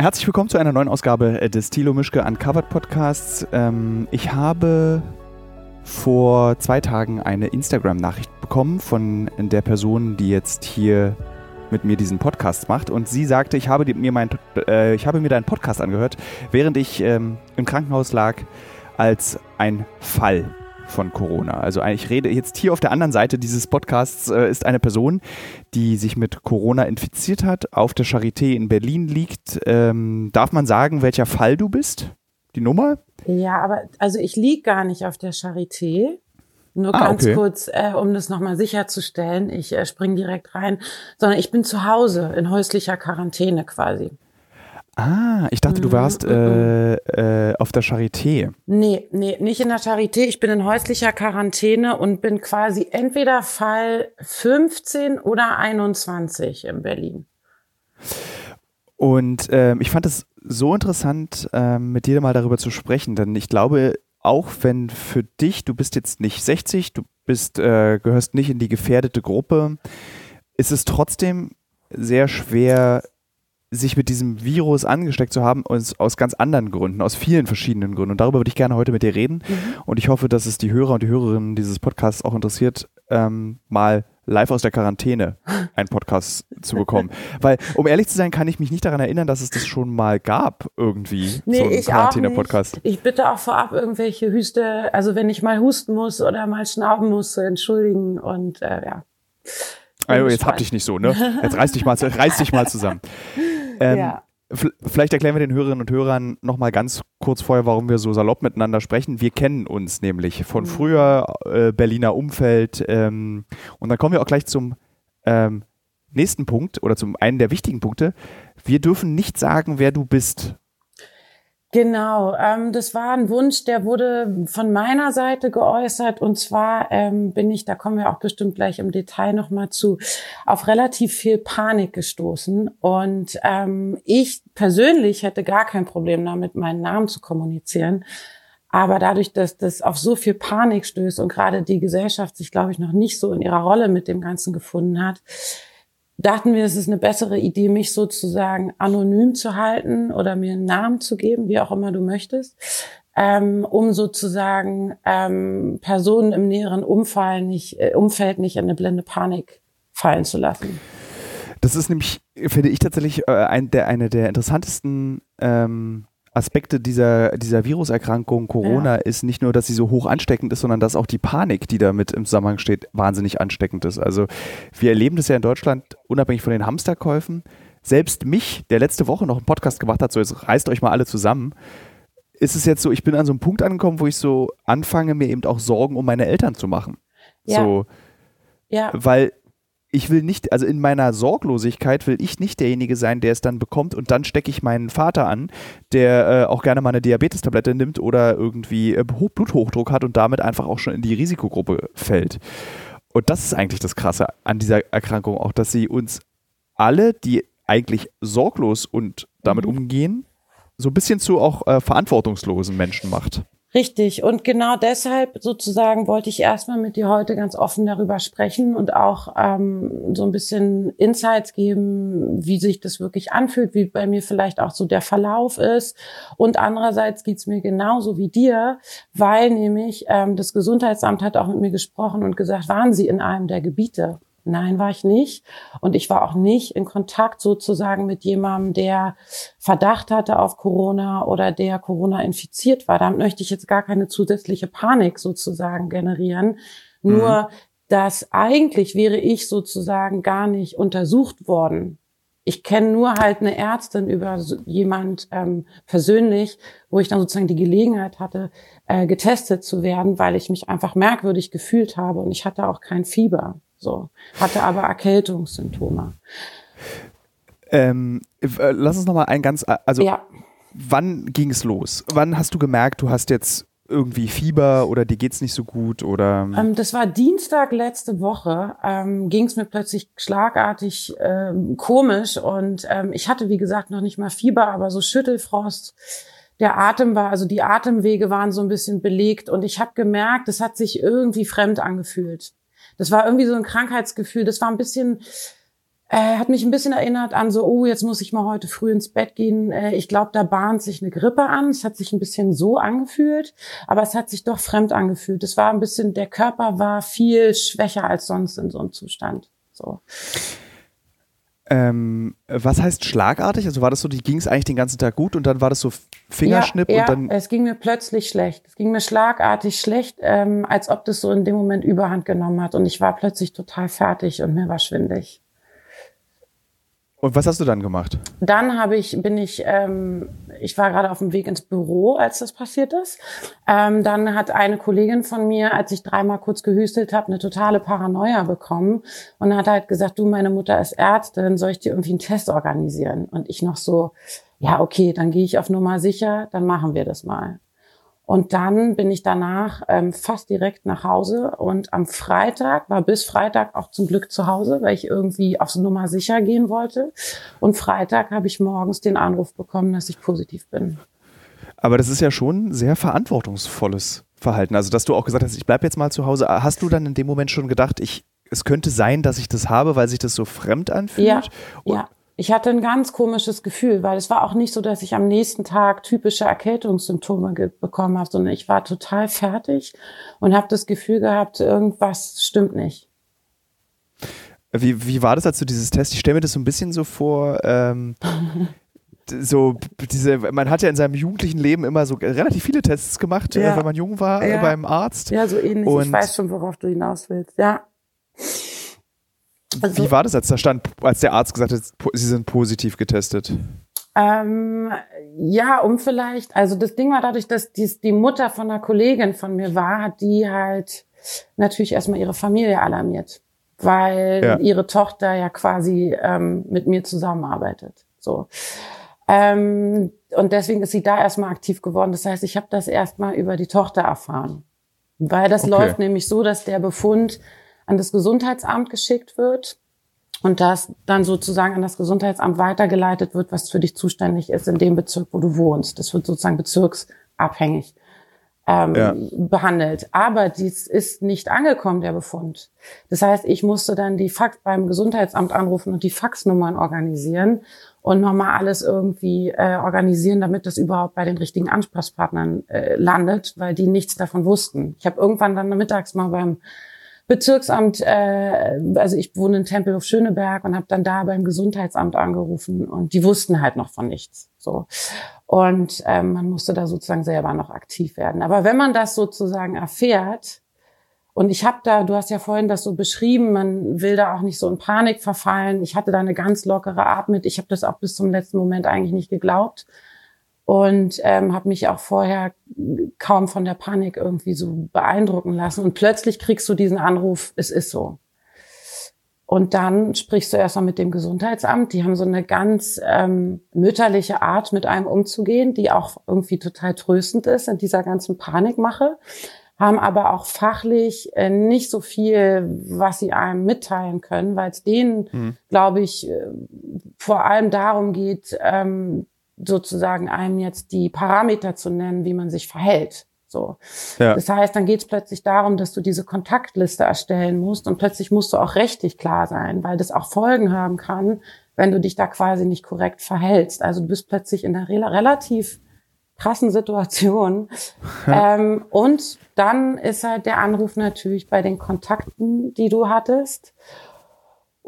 Herzlich willkommen zu einer neuen Ausgabe äh, des Thilo Mischke Uncovered Podcasts. Ähm, ich habe vor zwei Tagen eine Instagram-Nachricht bekommen von der Person, die jetzt hier mit mir diesen Podcast macht. Und sie sagte, ich habe mir, mein, äh, ich habe mir deinen Podcast angehört, während ich ähm, im Krankenhaus lag, als ein Fall von Corona. Also ich rede jetzt hier auf der anderen Seite dieses Podcasts äh, ist eine Person, die sich mit Corona infiziert hat, auf der Charité in Berlin liegt. Ähm, darf man sagen, welcher Fall du bist? Die Nummer? Ja, aber also ich liege gar nicht auf der Charité. Nur ah, ganz okay. kurz, äh, um das nochmal sicherzustellen, ich äh, spring direkt rein, sondern ich bin zu Hause in häuslicher Quarantäne quasi. Ah, ich dachte, du mhm, warst mhm. äh, äh, auf der Charité. Nee, nee, nicht in der Charité. Ich bin in häuslicher Quarantäne und bin quasi entweder Fall 15 oder 21 in Berlin. Und ähm, ich fand es so interessant, ähm, mit dir mal darüber zu sprechen, denn ich glaube, auch wenn für dich, du bist jetzt nicht 60, du bist, äh, gehörst nicht in die gefährdete Gruppe, ist es trotzdem sehr schwer, sich mit diesem Virus angesteckt zu haben, aus, aus ganz anderen Gründen, aus vielen verschiedenen Gründen. Und darüber würde ich gerne heute mit dir reden. Mhm. Und ich hoffe, dass es die Hörer und die Hörerinnen dieses Podcasts auch interessiert, ähm, mal live aus der Quarantäne einen Podcast zu bekommen. Weil, um ehrlich zu sein, kann ich mich nicht daran erinnern, dass es das schon mal gab, irgendwie. Nee, so einen Quarantäne-Podcast. Ich bitte auch vorab irgendwelche Hüste, also wenn ich mal husten muss oder mal schnauben muss, zu entschuldigen und äh, ja. Also jetzt hab dich nicht so, ne? Jetzt reiß dich mal, reiß dich mal zusammen. Ähm, ja. Vielleicht erklären wir den Hörerinnen und Hörern nochmal ganz kurz vorher, warum wir so salopp miteinander sprechen. Wir kennen uns nämlich von mhm. früher äh, Berliner Umfeld. Ähm, und dann kommen wir auch gleich zum ähm, nächsten Punkt oder zum einen der wichtigen Punkte. Wir dürfen nicht sagen, wer du bist. Genau, ähm, das war ein Wunsch, der wurde von meiner Seite geäußert. Und zwar ähm, bin ich, da kommen wir auch bestimmt gleich im Detail nochmal zu, auf relativ viel Panik gestoßen. Und ähm, ich persönlich hätte gar kein Problem damit, meinen Namen zu kommunizieren. Aber dadurch, dass das auf so viel Panik stößt und gerade die Gesellschaft sich, glaube ich, noch nicht so in ihrer Rolle mit dem Ganzen gefunden hat, dachten wir, es ist eine bessere Idee, mich sozusagen anonym zu halten oder mir einen Namen zu geben, wie auch immer du möchtest, ähm, um sozusagen ähm, Personen im näheren Umfall nicht, äh, Umfeld nicht in eine blinde Panik fallen zu lassen. Das ist nämlich, finde ich tatsächlich, äh, ein, der, eine der interessantesten ähm, Aspekte dieser, dieser Viruserkrankung Corona ja. ist nicht nur, dass sie so hoch ansteckend ist, sondern dass auch die Panik, die damit im Zusammenhang steht, wahnsinnig ansteckend ist. Also wir erleben das ja in Deutschland unabhängig von den Hamsterkäufen. Selbst mich, der letzte Woche noch einen Podcast gemacht hat, so jetzt reißt euch mal alle zusammen, ist es jetzt so, ich bin an so einem Punkt angekommen, wo ich so anfange, mir eben auch Sorgen um meine Eltern zu machen. Ja. So, ja. Weil ich will nicht, also in meiner Sorglosigkeit will ich nicht derjenige sein, der es dann bekommt und dann stecke ich meinen Vater an, der äh, auch gerne mal eine Diabetestablette nimmt oder irgendwie äh, Bluthochdruck hat und damit einfach auch schon in die Risikogruppe fällt. Und das ist eigentlich das Krasse an dieser Erkrankung auch, dass sie uns alle, die eigentlich sorglos und damit mhm. umgehen, so ein bisschen zu auch äh, verantwortungslosen Menschen macht. Richtig. Und genau deshalb sozusagen wollte ich erstmal mit dir heute ganz offen darüber sprechen und auch ähm, so ein bisschen Insights geben, wie sich das wirklich anfühlt, wie bei mir vielleicht auch so der Verlauf ist. Und andererseits geht's mir genauso wie dir, weil nämlich ähm, das Gesundheitsamt hat auch mit mir gesprochen und gesagt, waren Sie in einem der Gebiete? Nein, war ich nicht. Und ich war auch nicht in Kontakt sozusagen mit jemandem, der Verdacht hatte auf Corona oder der Corona infiziert war. Damit möchte ich jetzt gar keine zusätzliche Panik sozusagen generieren. Mhm. Nur, dass eigentlich wäre ich sozusagen gar nicht untersucht worden. Ich kenne nur halt eine Ärztin über jemand ähm, persönlich, wo ich dann sozusagen die Gelegenheit hatte, äh, getestet zu werden, weil ich mich einfach merkwürdig gefühlt habe und ich hatte auch kein Fieber. So, hatte aber Erkältungssymptome. Ähm, äh, lass uns noch mal ein ganz, also ja. wann ging es los? Wann hast du gemerkt, du hast jetzt irgendwie Fieber oder dir geht's nicht so gut oder? Ähm, das war Dienstag letzte Woche. Ähm, ging es mir plötzlich schlagartig ähm, komisch und ähm, ich hatte wie gesagt noch nicht mal Fieber, aber so Schüttelfrost. Der Atem war, also die Atemwege waren so ein bisschen belegt und ich habe gemerkt, es hat sich irgendwie fremd angefühlt. Das war irgendwie so ein Krankheitsgefühl. Das war ein bisschen, Äh, hat mich ein bisschen erinnert an so, oh, jetzt muss ich mal heute früh ins Bett gehen. Äh, ich glaube, da bahnt sich eine Grippe an. Es hat sich ein bisschen so angefühlt, aber es hat sich doch fremd angefühlt. Es war ein bisschen, der Körper war viel schwächer als sonst in so einem Zustand. So. Ähm, was heißt schlagartig? Also war das so, die ging es eigentlich den ganzen Tag gut und dann war das so Fingerschnipp ja, ja, und dann. Es ging mir plötzlich schlecht. Es ging mir schlagartig schlecht, ähm, als ob das so in dem Moment Überhand genommen hat und ich war plötzlich total fertig und mir war schwindig. Und was hast du dann gemacht? Dann habe ich, bin ich, ähm, ich war gerade auf dem Weg ins Büro, als das passiert ist. Ähm, dann hat eine Kollegin von mir, als ich dreimal kurz gehüstelt habe, eine totale Paranoia bekommen und hat halt gesagt, du, meine Mutter ist Ärztin, soll ich dir irgendwie einen Test organisieren? Und ich noch so, ja, okay, dann gehe ich auf Nummer sicher, dann machen wir das mal. Und dann bin ich danach ähm, fast direkt nach Hause und am Freitag, war bis Freitag auch zum Glück zu Hause, weil ich irgendwie aufs Nummer sicher gehen wollte. Und Freitag habe ich morgens den Anruf bekommen, dass ich positiv bin. Aber das ist ja schon sehr verantwortungsvolles Verhalten. Also, dass du auch gesagt hast, ich bleibe jetzt mal zu Hause. Hast du dann in dem Moment schon gedacht, ich, es könnte sein, dass ich das habe, weil sich das so fremd anfühlt? Ja, ja. Ich hatte ein ganz komisches Gefühl, weil es war auch nicht so, dass ich am nächsten Tag typische Erkältungssymptome bekommen habe, sondern ich war total fertig und habe das Gefühl gehabt, irgendwas stimmt nicht. Wie, wie war das, als du dieses Test? Ich stelle mir das so ein bisschen so vor, ähm, so diese, man hat ja in seinem jugendlichen Leben immer so relativ viele Tests gemacht, äh, ja. äh, wenn man jung war, ja. äh, beim Arzt. Ja, so ähnlich. Und ich weiß schon, worauf du hinaus willst. Ja. Also, Wie war das, als da stand, als der Arzt gesagt hat, Sie sind positiv getestet? Ähm, ja, um vielleicht, also das Ding war dadurch, dass dies, die Mutter von einer Kollegin von mir war, hat die halt natürlich erstmal ihre Familie alarmiert, weil ja. ihre Tochter ja quasi ähm, mit mir zusammenarbeitet. So. Ähm, und deswegen ist sie da erstmal aktiv geworden. Das heißt, ich habe das erstmal über die Tochter erfahren. Weil das okay. läuft nämlich so, dass der Befund an das Gesundheitsamt geschickt wird und das dann sozusagen an das Gesundheitsamt weitergeleitet wird, was für dich zuständig ist in dem Bezirk, wo du wohnst. Das wird sozusagen bezirksabhängig ähm, ja. behandelt. Aber dies ist nicht angekommen, der Befund. Das heißt, ich musste dann die Fax beim Gesundheitsamt anrufen und die Faxnummern organisieren und nochmal alles irgendwie äh, organisieren, damit das überhaupt bei den richtigen Ansprechpartnern äh, landet, weil die nichts davon wussten. Ich habe irgendwann dann mittags mal beim Bezirksamt, äh, also ich wohne in Tempelhof Schöneberg und habe dann da beim Gesundheitsamt angerufen und die wussten halt noch von nichts. So und ähm, man musste da sozusagen selber noch aktiv werden. Aber wenn man das sozusagen erfährt und ich habe da, du hast ja vorhin das so beschrieben, man will da auch nicht so in Panik verfallen. Ich hatte da eine ganz lockere Art mit. Ich habe das auch bis zum letzten Moment eigentlich nicht geglaubt und ähm, habe mich auch vorher kaum von der Panik irgendwie so beeindrucken lassen. Und plötzlich kriegst du diesen Anruf, es ist so. Und dann sprichst du erstmal mit dem Gesundheitsamt. Die haben so eine ganz ähm, mütterliche Art, mit einem umzugehen, die auch irgendwie total tröstend ist in dieser ganzen Panikmache, haben aber auch fachlich äh, nicht so viel, was sie einem mitteilen können, weil es denen, mhm. glaube ich, äh, vor allem darum geht, ähm, sozusagen einem jetzt die Parameter zu nennen, wie man sich verhält. So. Ja. Das heißt, dann geht es plötzlich darum, dass du diese Kontaktliste erstellen musst und plötzlich musst du auch rechtlich klar sein, weil das auch Folgen haben kann, wenn du dich da quasi nicht korrekt verhältst. Also du bist plötzlich in einer re relativ krassen Situation. ähm, und dann ist halt der Anruf natürlich bei den Kontakten, die du hattest.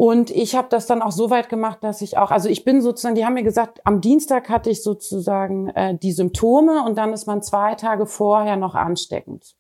Und ich habe das dann auch so weit gemacht, dass ich auch, also ich bin sozusagen, die haben mir gesagt, am Dienstag hatte ich sozusagen äh, die Symptome und dann ist man zwei Tage vorher noch ansteckend.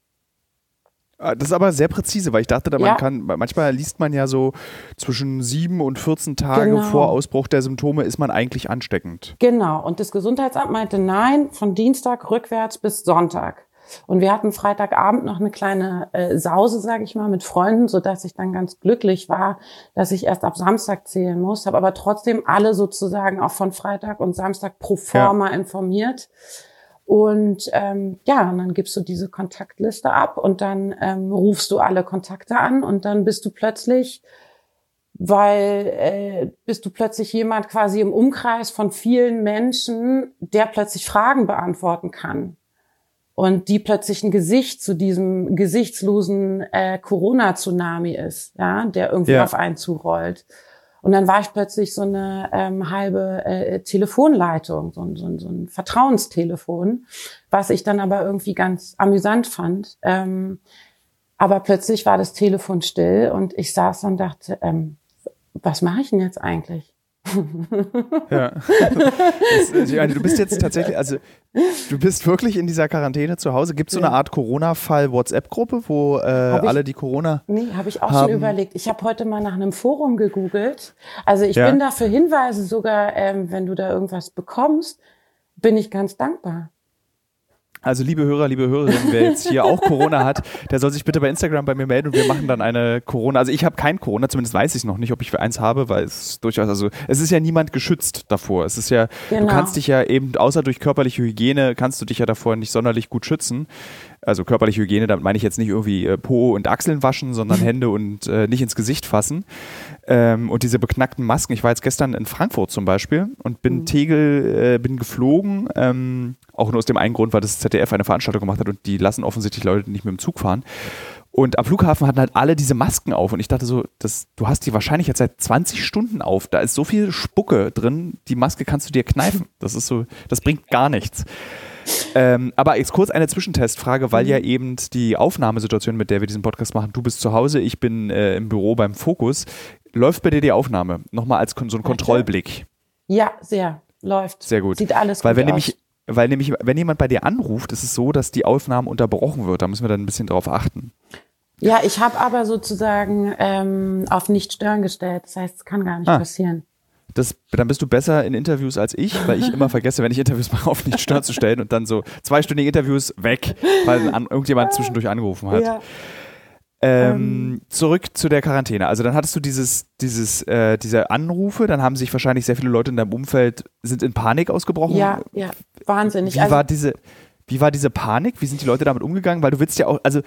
Ah, das ist aber sehr präzise, weil ich dachte, man ja. kann, manchmal liest man ja so zwischen sieben und 14 Tage genau. vor Ausbruch der Symptome ist man eigentlich ansteckend. Genau. Und das Gesundheitsamt meinte, nein, von Dienstag rückwärts bis Sonntag. Und wir hatten Freitagabend noch eine kleine äh, Sause, sage ich mal, mit Freunden, so dass ich dann ganz glücklich war, dass ich erst ab Samstag zählen muss, habe aber trotzdem alle sozusagen auch von Freitag und Samstag pro forma ja. informiert. Und ähm, ja, und dann gibst du diese Kontaktliste ab und dann ähm, rufst du alle Kontakte an und dann bist du plötzlich weil äh, bist du plötzlich jemand quasi im Umkreis von vielen Menschen, der plötzlich Fragen beantworten kann und die plötzlich ein Gesicht zu diesem gesichtslosen äh, Corona-Tsunami ist, ja, der irgendwie ja. auf einen zurollt. Und dann war ich plötzlich so eine ähm, halbe äh, Telefonleitung, so, so, so ein Vertrauenstelefon, was ich dann aber irgendwie ganz amüsant fand. Ähm, aber plötzlich war das Telefon still und ich saß und dachte, ähm, was mache ich denn jetzt eigentlich? Ja. Das, ich meine, du bist jetzt tatsächlich, also du bist wirklich in dieser Quarantäne zu Hause. Gibt es so eine Art Corona-Fall-WhatsApp-Gruppe, wo äh, alle die Corona. Nee, habe ich auch haben. schon überlegt. Ich habe heute mal nach einem Forum gegoogelt. Also ich ja. bin da für Hinweise sogar, ähm, wenn du da irgendwas bekommst, bin ich ganz dankbar. Also liebe Hörer, liebe Hörerinnen, wer jetzt hier auch Corona hat, der soll sich bitte bei Instagram bei mir melden und wir machen dann eine Corona. Also ich habe kein Corona, zumindest weiß ich noch nicht, ob ich für eins habe, weil es durchaus, also es ist ja niemand geschützt davor. Es ist ja, genau. du kannst dich ja eben, außer durch körperliche Hygiene, kannst du dich ja davor nicht sonderlich gut schützen also körperliche Hygiene, damit meine ich jetzt nicht irgendwie äh, Po und Achseln waschen, sondern Hände und äh, nicht ins Gesicht fassen. Ähm, und diese beknackten Masken. Ich war jetzt gestern in Frankfurt zum Beispiel und bin mhm. Tegel, äh, bin geflogen, ähm, auch nur aus dem einen Grund, weil das ZDF eine Veranstaltung gemacht hat und die lassen offensichtlich Leute nicht mit dem Zug fahren. Und am Flughafen hatten halt alle diese Masken auf und ich dachte so, das, du hast die wahrscheinlich jetzt seit 20 Stunden auf. Da ist so viel Spucke drin, die Maske kannst du dir kneifen. Das ist so, das bringt gar nichts. Ähm, aber jetzt kurz eine Zwischentestfrage, weil mhm. ja eben die Aufnahmesituation, mit der wir diesen Podcast machen, du bist zu Hause, ich bin äh, im Büro beim Fokus. Läuft bei dir die Aufnahme? Nochmal als so ein Kontrollblick. Ja, sehr. Läuft. Sehr gut. Sieht alles weil gut wenn aus. Nämlich, weil nämlich, wenn jemand bei dir anruft, ist es so, dass die Aufnahme unterbrochen wird. Da müssen wir dann ein bisschen drauf achten. Ja, ich habe aber sozusagen ähm, auf nicht stören gestellt. Das heißt, es kann gar nicht ah. passieren. Das, dann bist du besser in Interviews als ich, weil ich immer vergesse, wenn ich Interviews mache, auf nicht stören zu stellen und dann so zweistündige Interviews weg, weil an, irgendjemand zwischendurch angerufen hat. Ja. Ähm, ähm, zurück zu der Quarantäne. Also dann hattest du dieses, dieses, äh, diese Anrufe, dann haben sich wahrscheinlich sehr viele Leute in deinem Umfeld sind in Panik ausgebrochen. Ja, ja, wahnsinnig. Wie also, war diese, wie war diese Panik? Wie sind die Leute damit umgegangen? Weil du willst ja auch, also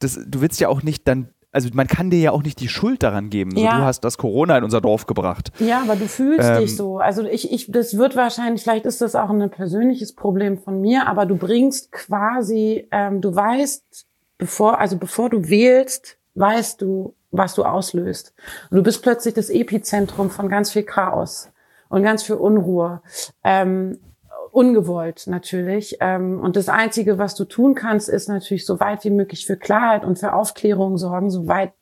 das, du willst ja auch nicht dann also man kann dir ja auch nicht die Schuld daran geben. So, ja. Du hast das Corona in unser Dorf gebracht. Ja, aber du fühlst ähm, dich so. Also ich, ich, das wird wahrscheinlich, vielleicht ist das auch ein persönliches Problem von mir, aber du bringst quasi, ähm, du weißt, bevor, also bevor du wählst, weißt du, was du auslöst. Und du bist plötzlich das Epizentrum von ganz viel Chaos und ganz viel Unruhe. Ähm, ungewollt natürlich. Ähm, und das Einzige, was du tun kannst, ist natürlich so weit wie möglich für Klarheit und für Aufklärung sorgen, soweit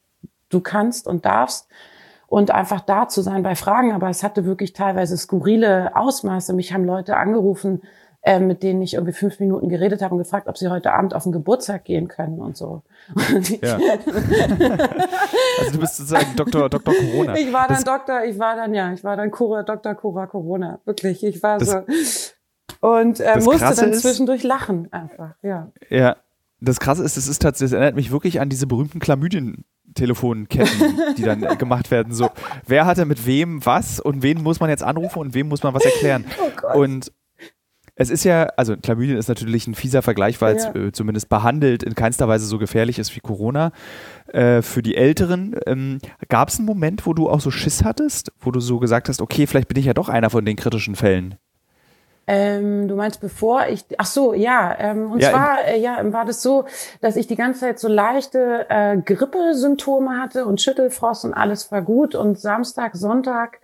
du kannst und darfst. Und einfach da zu sein bei Fragen. Aber es hatte wirklich teilweise skurrile Ausmaße. Mich haben Leute angerufen, äh, mit denen ich irgendwie fünf Minuten geredet habe und gefragt, ob sie heute Abend auf den Geburtstag gehen können und so. Ja. also du bist sozusagen Doktor, Doktor Corona. Ich war dann das Doktor, ich war dann, ja, ich war dann Cura, Dr. Cura Corona. Wirklich, ich war so und äh, musste dann zwischendurch lachen einfach, ja. Ja, das Krasse ist, es ist tatsächlich, das erinnert mich wirklich an diese berühmten Chlamydien. Telefonketten, die dann gemacht werden. So, wer hatte mit wem was und wen muss man jetzt anrufen und wem muss man was erklären? Oh und es ist ja, also Chlamydien ist natürlich ein fieser Vergleich, weil es äh, zumindest behandelt in keinster Weise so gefährlich ist wie Corona. Äh, für die Älteren, ähm, gab es einen Moment, wo du auch so Schiss hattest, wo du so gesagt hast, okay, vielleicht bin ich ja doch einer von den kritischen Fällen? Ähm, du meinst bevor ich, ach so, ja, ähm, und ja, zwar, äh, ja, war das so, dass ich die ganze Zeit so leichte äh, Grippesymptome hatte und Schüttelfrost und alles war gut und Samstag, Sonntag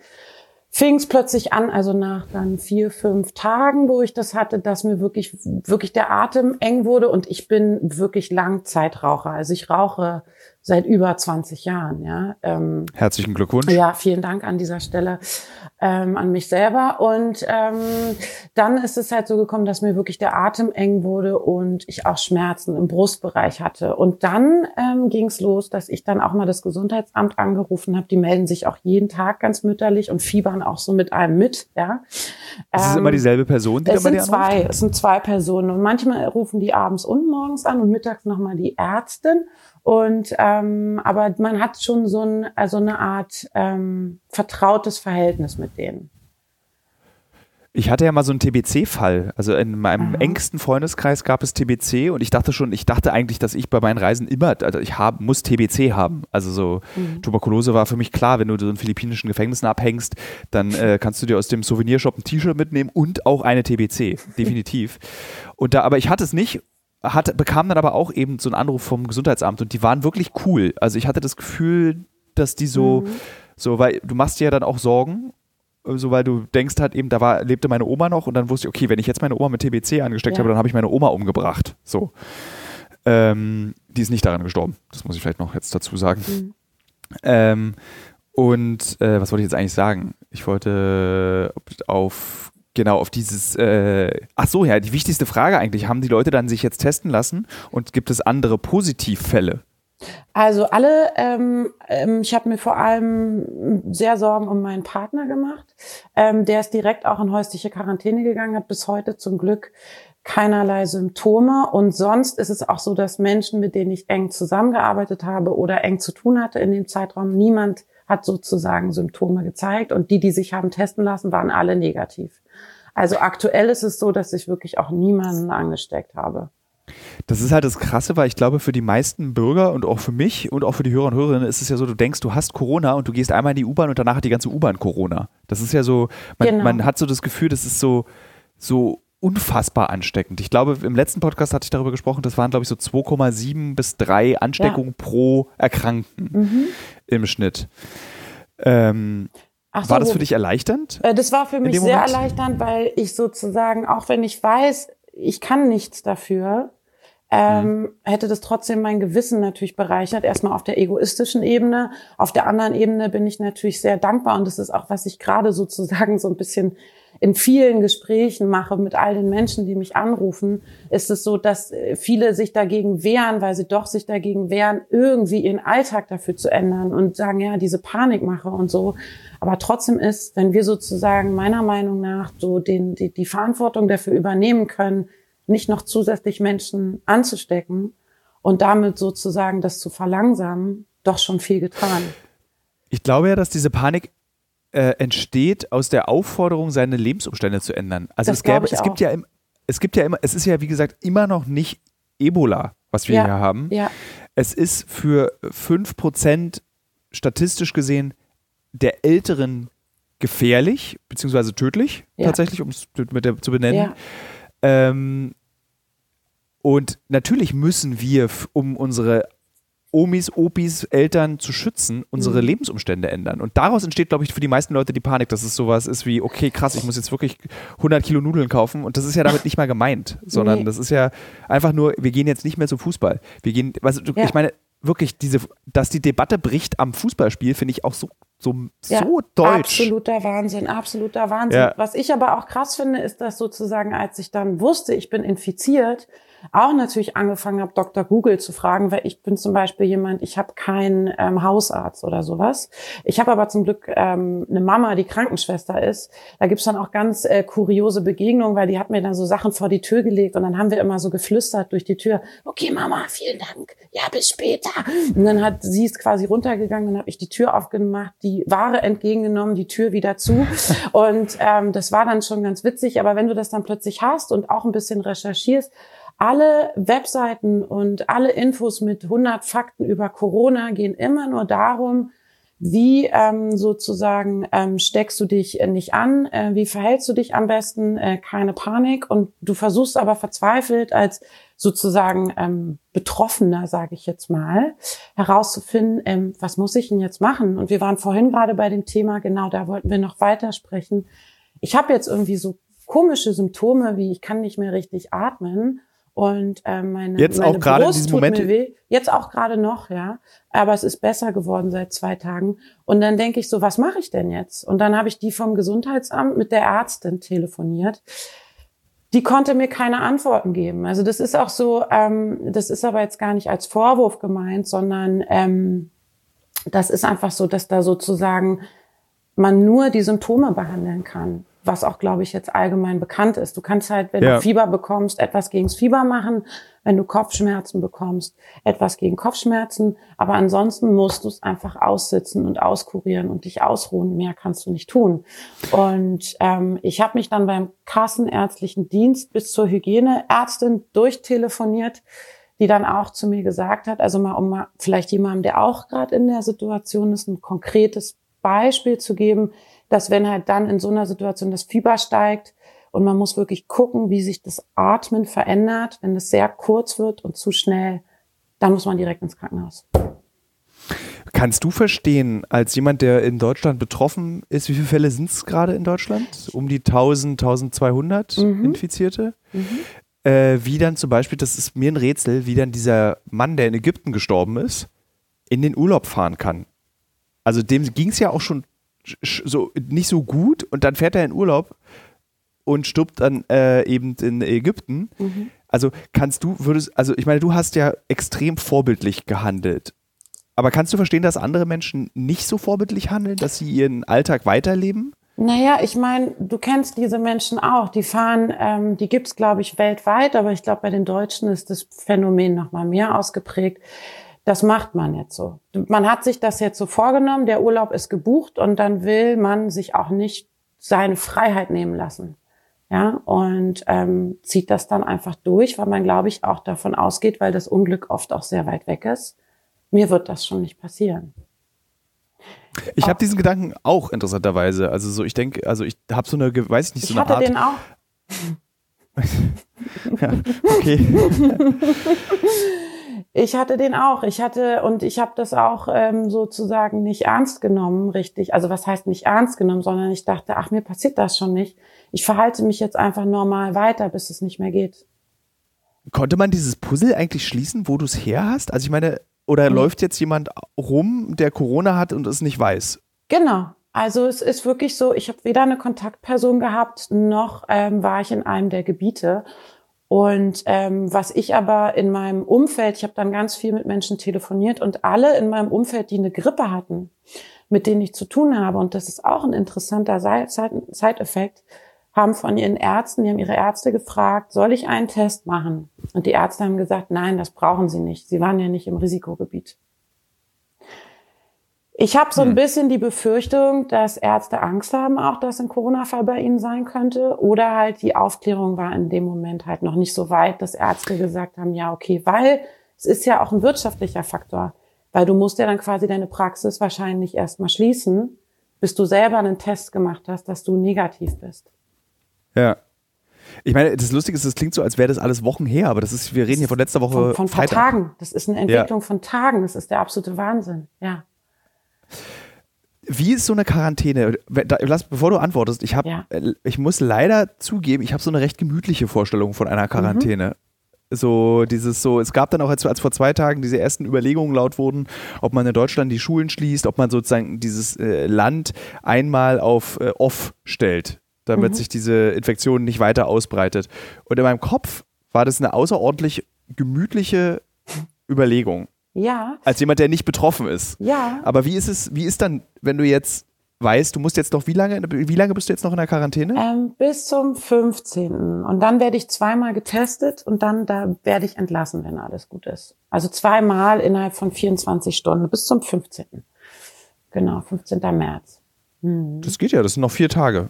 fing es plötzlich an, also nach dann vier, fünf Tagen, wo ich das hatte, dass mir wirklich, wirklich der Atem eng wurde und ich bin wirklich Langzeitraucher. Also ich rauche seit über 20 Jahren, ja. Ähm, Herzlichen Glückwunsch. Ja, vielen Dank an dieser Stelle ähm, an mich selber. Und ähm, dann ist es halt so gekommen, dass mir wirklich der Atem eng wurde und ich auch Schmerzen im Brustbereich hatte. Und dann ähm, ging es los, dass ich dann auch mal das Gesundheitsamt angerufen habe. Die melden sich auch jeden Tag ganz mütterlich und fiebern auch so mit einem mit. Ja. Es ist immer ähm, dieselbe Person, die es sind zwei, Es sind zwei Personen und manchmal rufen die abends und morgens an und mittags nochmal die Ärztin. Und ähm, aber man hat schon so ein, also eine Art ähm, vertrautes Verhältnis mit denen. Ich hatte ja mal so einen TBC-Fall. Also in meinem Aha. engsten Freundeskreis gab es TBC und ich dachte schon, ich dachte eigentlich, dass ich bei meinen Reisen immer, also ich hab, muss TBC haben. Also so mhm. Tuberkulose war für mich klar, wenn du so in philippinischen Gefängnissen abhängst, dann äh, kannst du dir aus dem Souvenirshop ein T-Shirt mitnehmen und auch eine TBC, definitiv. Und da, aber ich hatte es nicht hat, bekam dann aber auch eben so einen Anruf vom Gesundheitsamt und die waren wirklich cool. Also ich hatte das Gefühl, dass die so, mhm. So, weil du machst dir ja dann auch Sorgen, so weil du denkst halt eben, da war, lebte meine Oma noch und dann wusste ich, okay, wenn ich jetzt meine Oma mit TBC angesteckt ja. habe, dann habe ich meine Oma umgebracht. So. Ähm, die ist nicht daran gestorben. Das muss ich vielleicht noch jetzt dazu sagen. Mhm. Ähm, und äh, was wollte ich jetzt eigentlich sagen? Ich wollte auf genau auf dieses. Äh, ach so, ja, die wichtigste Frage eigentlich: Haben die Leute dann sich jetzt testen lassen und gibt es andere Positivfälle? Also alle, ähm, ähm, ich habe mir vor allem sehr Sorgen um meinen Partner gemacht. Ähm, der ist direkt auch in häusliche Quarantäne gegangen, hat bis heute zum Glück keinerlei Symptome. Und sonst ist es auch so, dass Menschen, mit denen ich eng zusammengearbeitet habe oder eng zu tun hatte in dem Zeitraum, niemand hat sozusagen Symptome gezeigt. Und die, die sich haben testen lassen, waren alle negativ. Also aktuell ist es so, dass ich wirklich auch niemanden angesteckt habe. Das ist halt das Krasse, weil ich glaube, für die meisten Bürger und auch für mich und auch für die Hörer und Hörerinnen ist es ja so, du denkst, du hast Corona und du gehst einmal in die U-Bahn und danach hat die ganze U-Bahn Corona. Das ist ja so, man, genau. man hat so das Gefühl, das ist so, so unfassbar ansteckend. Ich glaube, im letzten Podcast hatte ich darüber gesprochen, das waren, glaube ich, so 2,7 bis 3 Ansteckungen ja. pro Erkrankten mhm. im Schnitt. Ähm, so, war das für dich erleichternd? Äh, das war für mich sehr Moment? erleichternd, weil ich sozusagen, auch wenn ich weiß, ich kann nichts dafür, ähm, mhm. hätte das trotzdem mein Gewissen natürlich bereichert. Erstmal auf der egoistischen Ebene. Auf der anderen Ebene bin ich natürlich sehr dankbar und das ist auch, was ich gerade sozusagen so ein bisschen in vielen Gesprächen mache mit all den Menschen, die mich anrufen, ist es so, dass äh, viele sich dagegen wehren, weil sie doch sich dagegen wehren, irgendwie ihren Alltag dafür zu ändern und sagen, ja, diese Panikmache und so. Aber trotzdem ist, wenn wir sozusagen meiner Meinung nach so den, die, die Verantwortung dafür übernehmen können, nicht noch zusätzlich Menschen anzustecken und damit sozusagen das zu verlangsamen, doch schon viel getan. Ich glaube ja, dass diese Panik äh, entsteht aus der Aufforderung, seine Lebensumstände zu ändern. Also es, gäbe, es gibt ja im, es gibt ja immer, es ist ja wie gesagt immer noch nicht Ebola, was wir ja, hier haben. Ja. Es ist für 5% statistisch gesehen der Älteren gefährlich, beziehungsweise tödlich, ja. tatsächlich, um es mit der, zu benennen. Ähm, und natürlich müssen wir, um unsere Omis, Opis, Eltern zu schützen, unsere mhm. Lebensumstände ändern. Und daraus entsteht, glaube ich, für die meisten Leute die Panik, dass es sowas ist wie, okay, krass, ich muss jetzt wirklich 100 Kilo Nudeln kaufen. Und das ist ja damit nicht mal gemeint, sondern nee. das ist ja einfach nur, wir gehen jetzt nicht mehr zum Fußball. Wir gehen, also, ja. ich meine, wirklich, diese, dass die Debatte bricht am Fußballspiel, finde ich auch so, so, ja, so deutsch. Absoluter Wahnsinn, absoluter Wahnsinn. Ja. Was ich aber auch krass finde, ist, dass sozusagen, als ich dann wusste, ich bin infiziert, auch natürlich angefangen habe, Dr. Google zu fragen, weil ich bin zum Beispiel jemand, ich habe keinen ähm, Hausarzt oder sowas. Ich habe aber zum Glück ähm, eine Mama, die Krankenschwester ist. Da gibt's dann auch ganz äh, kuriose Begegnungen, weil die hat mir dann so Sachen vor die Tür gelegt und dann haben wir immer so geflüstert durch die Tür, okay Mama, vielen Dank, ja bis später. Und dann hat sie ist quasi runtergegangen, dann habe ich die Tür aufgemacht, die Ware entgegengenommen, die Tür wieder zu und ähm, das war dann schon ganz witzig, aber wenn du das dann plötzlich hast und auch ein bisschen recherchierst, alle Webseiten und alle Infos mit 100 Fakten über Corona gehen immer nur darum, wie ähm, sozusagen ähm, steckst du dich nicht an, äh, wie verhältst du dich am besten, äh, keine Panik und du versuchst aber verzweifelt als sozusagen ähm, Betroffener, sage ich jetzt mal, herauszufinden, ähm, was muss ich denn jetzt machen? Und wir waren vorhin gerade bei dem Thema, genau da wollten wir noch weitersprechen. Ich habe jetzt irgendwie so komische Symptome, wie ich kann nicht mehr richtig atmen und äh, meine, Jetzt meine auch gerade in diesem Moment. Jetzt auch gerade noch, ja. Aber es ist besser geworden seit zwei Tagen. Und dann denke ich so, was mache ich denn jetzt? Und dann habe ich die vom Gesundheitsamt mit der Ärztin telefoniert. Die konnte mir keine Antworten geben. Also das ist auch so, ähm, das ist aber jetzt gar nicht als Vorwurf gemeint, sondern ähm, das ist einfach so, dass da sozusagen man nur die Symptome behandeln kann was auch, glaube ich, jetzt allgemein bekannt ist. Du kannst halt, wenn ja. du Fieber bekommst, etwas gegens Fieber machen, wenn du Kopfschmerzen bekommst, etwas gegen Kopfschmerzen, aber ansonsten musst du es einfach aussitzen und auskurieren und dich ausruhen. Mehr kannst du nicht tun. Und ähm, ich habe mich dann beim kassenärztlichen Dienst bis zur Hygieneärztin durchtelefoniert, die dann auch zu mir gesagt hat, also mal um mal vielleicht jemandem, der auch gerade in der Situation ist, ein konkretes Beispiel zu geben, dass wenn halt dann in so einer Situation das Fieber steigt und man muss wirklich gucken, wie sich das Atmen verändert, wenn es sehr kurz wird und zu schnell, dann muss man direkt ins Krankenhaus. Kannst du verstehen, als jemand, der in Deutschland betroffen ist, wie viele Fälle sind es gerade in Deutschland? Um die 1000, 1200 mhm. Infizierte? Mhm. Äh, wie dann zum Beispiel, das ist mir ein Rätsel, wie dann dieser Mann, der in Ägypten gestorben ist, in den Urlaub fahren kann. Also dem ging es ja auch schon so nicht so gut und dann fährt er in Urlaub und stirbt dann äh, eben in Ägypten. Mhm. Also kannst du, würdest, also ich meine, du hast ja extrem vorbildlich gehandelt. Aber kannst du verstehen, dass andere Menschen nicht so vorbildlich handeln, dass sie ihren Alltag weiterleben? Naja, ich meine, du kennst diese Menschen auch. Die fahren, ähm, die gibt's glaube ich, weltweit, aber ich glaube, bei den Deutschen ist das Phänomen noch mal mehr ausgeprägt. Das macht man jetzt so. Man hat sich das jetzt so vorgenommen, der Urlaub ist gebucht und dann will man sich auch nicht seine Freiheit nehmen lassen. Ja, und ähm, zieht das dann einfach durch, weil man, glaube ich, auch davon ausgeht, weil das Unglück oft auch sehr weit weg ist. Mir wird das schon nicht passieren. Ich habe diesen Gedanken auch interessanterweise. Also so, ich denke, also ich habe so eine, weiß ich nicht, so ich eine hatte den auch. ja, okay. Ich hatte den auch. Ich hatte und ich habe das auch ähm, sozusagen nicht ernst genommen, richtig. Also was heißt nicht ernst genommen, sondern ich dachte, ach mir passiert das schon nicht. Ich verhalte mich jetzt einfach normal weiter, bis es nicht mehr geht. Konnte man dieses Puzzle eigentlich schließen, wo du es her hast? Also ich meine, oder mhm. läuft jetzt jemand rum, der Corona hat und es nicht weiß? Genau. Also es ist wirklich so, ich habe weder eine Kontaktperson gehabt, noch ähm, war ich in einem der Gebiete. Und ähm, was ich aber in meinem Umfeld, ich habe dann ganz viel mit Menschen telefoniert und alle in meinem Umfeld, die eine Grippe hatten, mit denen ich zu tun habe, und das ist auch ein interessanter Side-Effekt, haben von ihren Ärzten, die haben ihre Ärzte gefragt, soll ich einen Test machen? Und die Ärzte haben gesagt, nein, das brauchen sie nicht. Sie waren ja nicht im Risikogebiet. Ich habe so ein hm. bisschen die Befürchtung, dass Ärzte Angst haben, auch dass ein Corona-Fall bei ihnen sein könnte. Oder halt die Aufklärung war in dem Moment halt noch nicht so weit, dass Ärzte gesagt haben, ja, okay, weil es ist ja auch ein wirtschaftlicher Faktor. Weil du musst ja dann quasi deine Praxis wahrscheinlich erstmal schließen, bis du selber einen Test gemacht hast, dass du negativ bist. Ja. Ich meine, das Lustige ist, es klingt so, als wäre das alles Wochen her, aber das ist, wir reden hier von letzter Woche. Von, von vor Tagen. Das ist eine Entwicklung ja. von Tagen. Das ist der absolute Wahnsinn. Ja. Wie ist so eine Quarantäne? Lass, bevor du antwortest, ich, hab, ja. Äh, ich muss leider zugeben, ich habe so eine recht gemütliche Vorstellung von einer Quarantäne. Mhm. So dieses so, es gab dann auch, als, als vor zwei Tagen diese ersten Überlegungen laut wurden, ob man in Deutschland die Schulen schließt, ob man sozusagen dieses äh, Land einmal auf äh, off stellt, damit mhm. sich diese Infektion nicht weiter ausbreitet. Und in meinem Kopf war das eine außerordentlich gemütliche Überlegung. Ja. Als jemand, der nicht betroffen ist. Ja. Aber wie ist es, wie ist dann, wenn du jetzt weißt, du musst jetzt noch, wie lange, wie lange bist du jetzt noch in der Quarantäne? Ähm, bis zum 15. Und dann werde ich zweimal getestet und dann da werde ich entlassen, wenn alles gut ist. Also zweimal innerhalb von 24 Stunden bis zum 15. Genau, 15. März. Hm. Das geht ja, das sind noch vier Tage.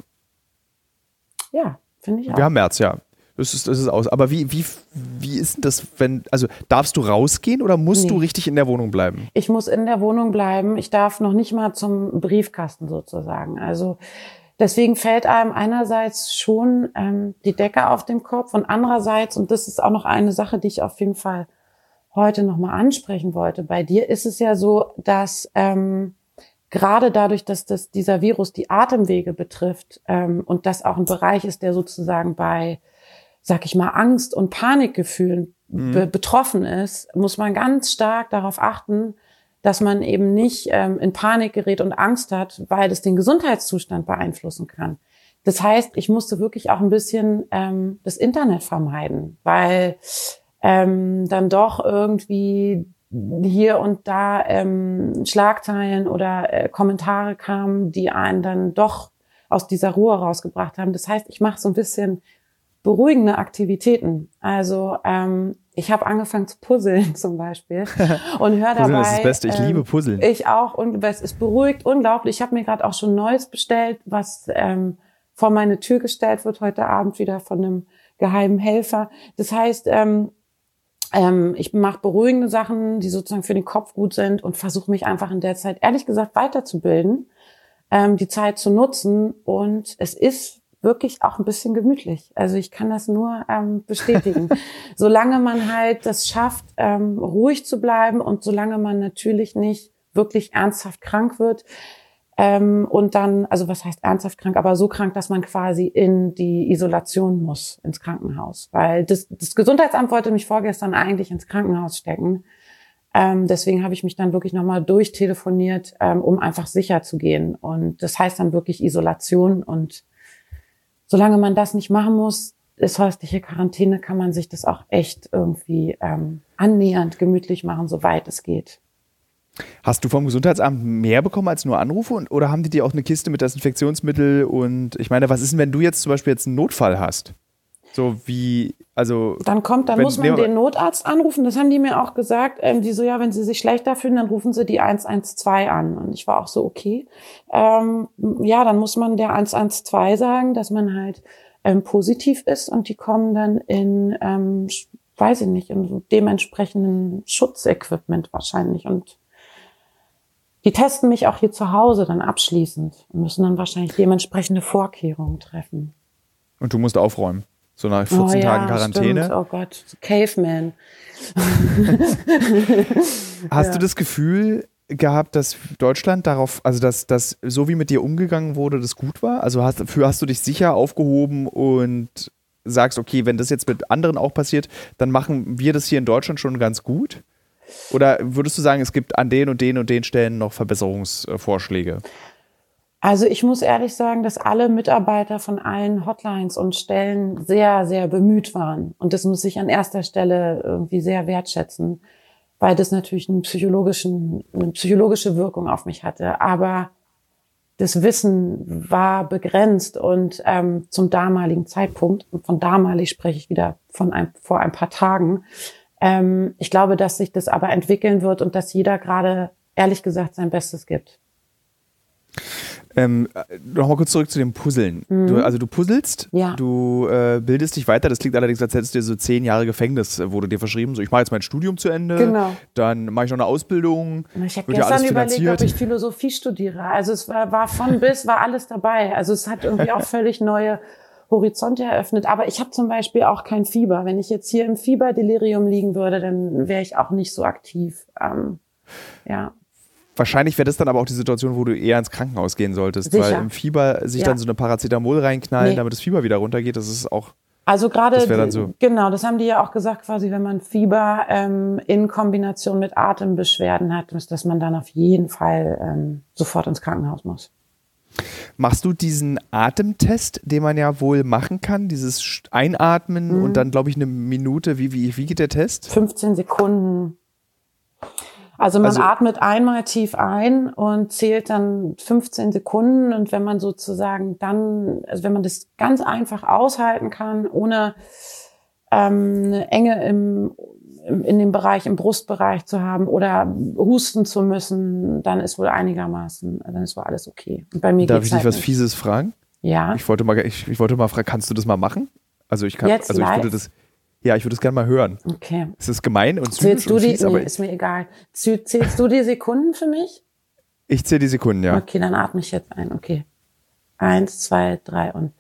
Ja, finde ich auch. Wir haben März, ja. Das ist, das ist aus. Aber wie, wie, wie ist das, wenn, also darfst du rausgehen oder musst nee. du richtig in der Wohnung bleiben? Ich muss in der Wohnung bleiben. Ich darf noch nicht mal zum Briefkasten sozusagen. Also deswegen fällt einem einerseits schon ähm, die Decke auf dem Kopf und andererseits, und das ist auch noch eine Sache, die ich auf jeden Fall heute nochmal ansprechen wollte. Bei dir ist es ja so, dass ähm, gerade dadurch, dass das, dieser Virus die Atemwege betrifft ähm, und das auch ein Bereich ist, der sozusagen bei sag ich mal, Angst und Panikgefühlen mhm. be betroffen ist, muss man ganz stark darauf achten, dass man eben nicht ähm, in Panik gerät und Angst hat, weil das den Gesundheitszustand beeinflussen kann. Das heißt, ich musste wirklich auch ein bisschen ähm, das Internet vermeiden, weil ähm, dann doch irgendwie hier und da ähm, Schlagzeilen oder äh, Kommentare kamen, die einen dann doch aus dieser Ruhe rausgebracht haben. Das heißt, ich mache so ein bisschen beruhigende Aktivitäten. Also ähm, ich habe angefangen zu puzzeln zum Beispiel und höre dabei. Das ist das Beste. Ich ähm, liebe Puzzeln. Ich auch und es ist beruhigt unglaublich. Ich habe mir gerade auch schon Neues bestellt, was ähm, vor meine Tür gestellt wird heute Abend wieder von einem geheimen Helfer. Das heißt, ähm, ähm, ich mache beruhigende Sachen, die sozusagen für den Kopf gut sind und versuche mich einfach in der Zeit ehrlich gesagt weiterzubilden, ähm, die Zeit zu nutzen. Und es ist wirklich auch ein bisschen gemütlich. Also ich kann das nur ähm, bestätigen. solange man halt das schafft, ähm, ruhig zu bleiben und solange man natürlich nicht wirklich ernsthaft krank wird. Ähm, und dann, also was heißt ernsthaft krank, aber so krank, dass man quasi in die Isolation muss, ins Krankenhaus. Weil das, das Gesundheitsamt wollte mich vorgestern eigentlich ins Krankenhaus stecken. Ähm, deswegen habe ich mich dann wirklich nochmal durchtelefoniert, ähm, um einfach sicher zu gehen. Und das heißt dann wirklich Isolation. Und solange man das nicht machen muss, ist häusliche Quarantäne, kann man sich das auch echt irgendwie ähm, annähernd gemütlich machen, soweit es geht. Hast du vom Gesundheitsamt mehr bekommen als nur Anrufe und, oder haben die dir auch eine Kiste mit Desinfektionsmittel und ich meine, was ist denn, wenn du jetzt zum Beispiel jetzt einen Notfall hast? So wie, also. Dann kommt, dann muss man den Notarzt anrufen. Das haben die mir auch gesagt. Ähm, die so, ja, wenn sie sich schlechter fühlen, dann rufen sie die 112 an. Und ich war auch so, okay. Ähm, ja, dann muss man der 112 sagen, dass man halt ähm, positiv ist und die kommen dann in, ähm, weiß ich nicht, in so dementsprechenden Schutzequipment wahrscheinlich und die testen mich auch hier zu Hause dann abschließend und müssen dann wahrscheinlich dementsprechende Vorkehrungen treffen. Und du musst aufräumen. So nach 14 oh, ja, Tagen Quarantäne. Stimmt. Oh Gott, Caveman. Hast ja. du das Gefühl gehabt, dass Deutschland darauf, also dass das so wie mit dir umgegangen wurde, das gut war? Also hast, für hast du dich sicher aufgehoben und sagst, okay, wenn das jetzt mit anderen auch passiert, dann machen wir das hier in Deutschland schon ganz gut? Oder würdest du sagen, es gibt an den und den und den Stellen noch Verbesserungsvorschläge? Also ich muss ehrlich sagen, dass alle Mitarbeiter von allen Hotlines und Stellen sehr, sehr bemüht waren. Und das muss ich an erster Stelle irgendwie sehr wertschätzen, weil das natürlich einen psychologischen, eine psychologische Wirkung auf mich hatte. Aber das Wissen war begrenzt und ähm, zum damaligen Zeitpunkt, und von damalig spreche ich wieder von ein, vor ein paar Tagen, ähm, ich glaube, dass sich das aber entwickeln wird und dass jeder gerade, ehrlich gesagt, sein Bestes gibt. Ähm, Nochmal kurz zurück zu dem Puzzeln. Mhm. Du, also du puzzelst, ja. du äh, bildest dich weiter. Das klingt allerdings, als hättest du dir so zehn Jahre Gefängnis, äh, wurde dir verschrieben. So, ich mache jetzt mein Studium zu Ende, genau. dann mache ich noch eine Ausbildung. Ich habe gestern überlegt, ob ich Philosophie studiere. Also es war, war von bis, war alles dabei. Also es hat irgendwie auch völlig neue Horizonte eröffnet. Aber ich habe zum Beispiel auch kein Fieber. Wenn ich jetzt hier im Fieberdelirium liegen würde, dann wäre ich auch nicht so aktiv. Ähm, ja. Wahrscheinlich wäre das dann aber auch die Situation, wo du eher ins Krankenhaus gehen solltest, Sicher. weil im Fieber sich ja. dann so eine Paracetamol reinknallen, nee. damit das Fieber wieder runtergeht, das ist auch. Also gerade, so. genau, das haben die ja auch gesagt, quasi, wenn man Fieber ähm, in Kombination mit Atembeschwerden hat, dass man dann auf jeden Fall ähm, sofort ins Krankenhaus muss. Machst du diesen Atemtest, den man ja wohl machen kann, dieses Einatmen mhm. und dann, glaube ich, eine Minute, wie, wie, wie geht der Test? 15 Sekunden. Also man also, atmet einmal tief ein und zählt dann 15 Sekunden und wenn man sozusagen dann, also wenn man das ganz einfach aushalten kann, ohne ähm, eine Enge im in dem Bereich, im Brustbereich zu haben oder husten zu müssen, dann ist wohl einigermaßen, dann ist wohl alles okay. Und bei mir Darf ich dich halt was nicht. Fieses fragen? Ja. Ich wollte mal, ich, ich wollte mal fragen, kannst du das mal machen? Also ich kann, Jetzt also ich live? würde das, ja, ich würde es gerne mal hören. Okay. Es ist gemein und zynisch zählst du die, fies, aber nee, ist mir egal. Zählst du die Sekunden für mich? Ich zähle die Sekunden, ja. Okay, dann atme ich jetzt ein. Okay. Eins, zwei, drei und.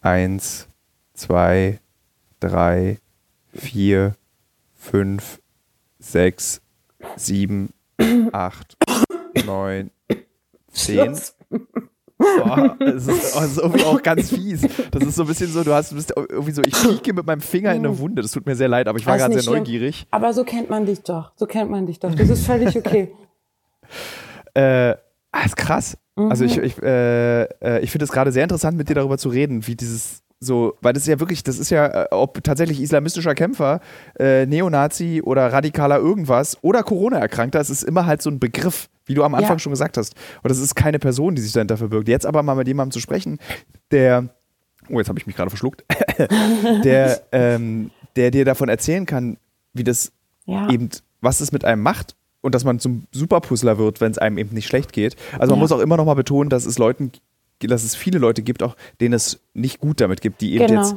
Eins, zwei, drei, vier, fünf, sechs, sieben, acht, neun, zehn. Oh, das, ist, das ist irgendwie auch ganz fies. Das ist so ein bisschen so, du hast, du bist irgendwie so, ich pieke mit meinem Finger in eine Wunde. Das tut mir sehr leid, aber ich war gerade sehr schlimm. neugierig. Aber so kennt man dich doch. So kennt man dich doch. Das ist völlig okay. äh, ah, ist krass. Mhm. Also ich, ich, äh, äh ich finde es gerade sehr interessant, mit dir darüber zu reden, wie dieses so, weil das ist ja wirklich, das ist ja, äh, ob tatsächlich islamistischer Kämpfer, äh, Neonazi oder radikaler irgendwas oder Corona-Erkrankter, es ist immer halt so ein Begriff, wie du am Anfang ja. schon gesagt hast. Und das ist keine Person, die sich dahinter verbirgt. Jetzt aber mal mit jemandem zu sprechen, der, oh, jetzt habe ich mich gerade verschluckt, der, ähm, der dir davon erzählen kann, wie das ja. eben, was es mit einem macht und dass man zum Superpuzzler wird, wenn es einem eben nicht schlecht geht. Also man ja. muss auch immer noch mal betonen, dass es Leuten dass es viele Leute gibt, auch denen es nicht gut damit gibt, die eben genau. jetzt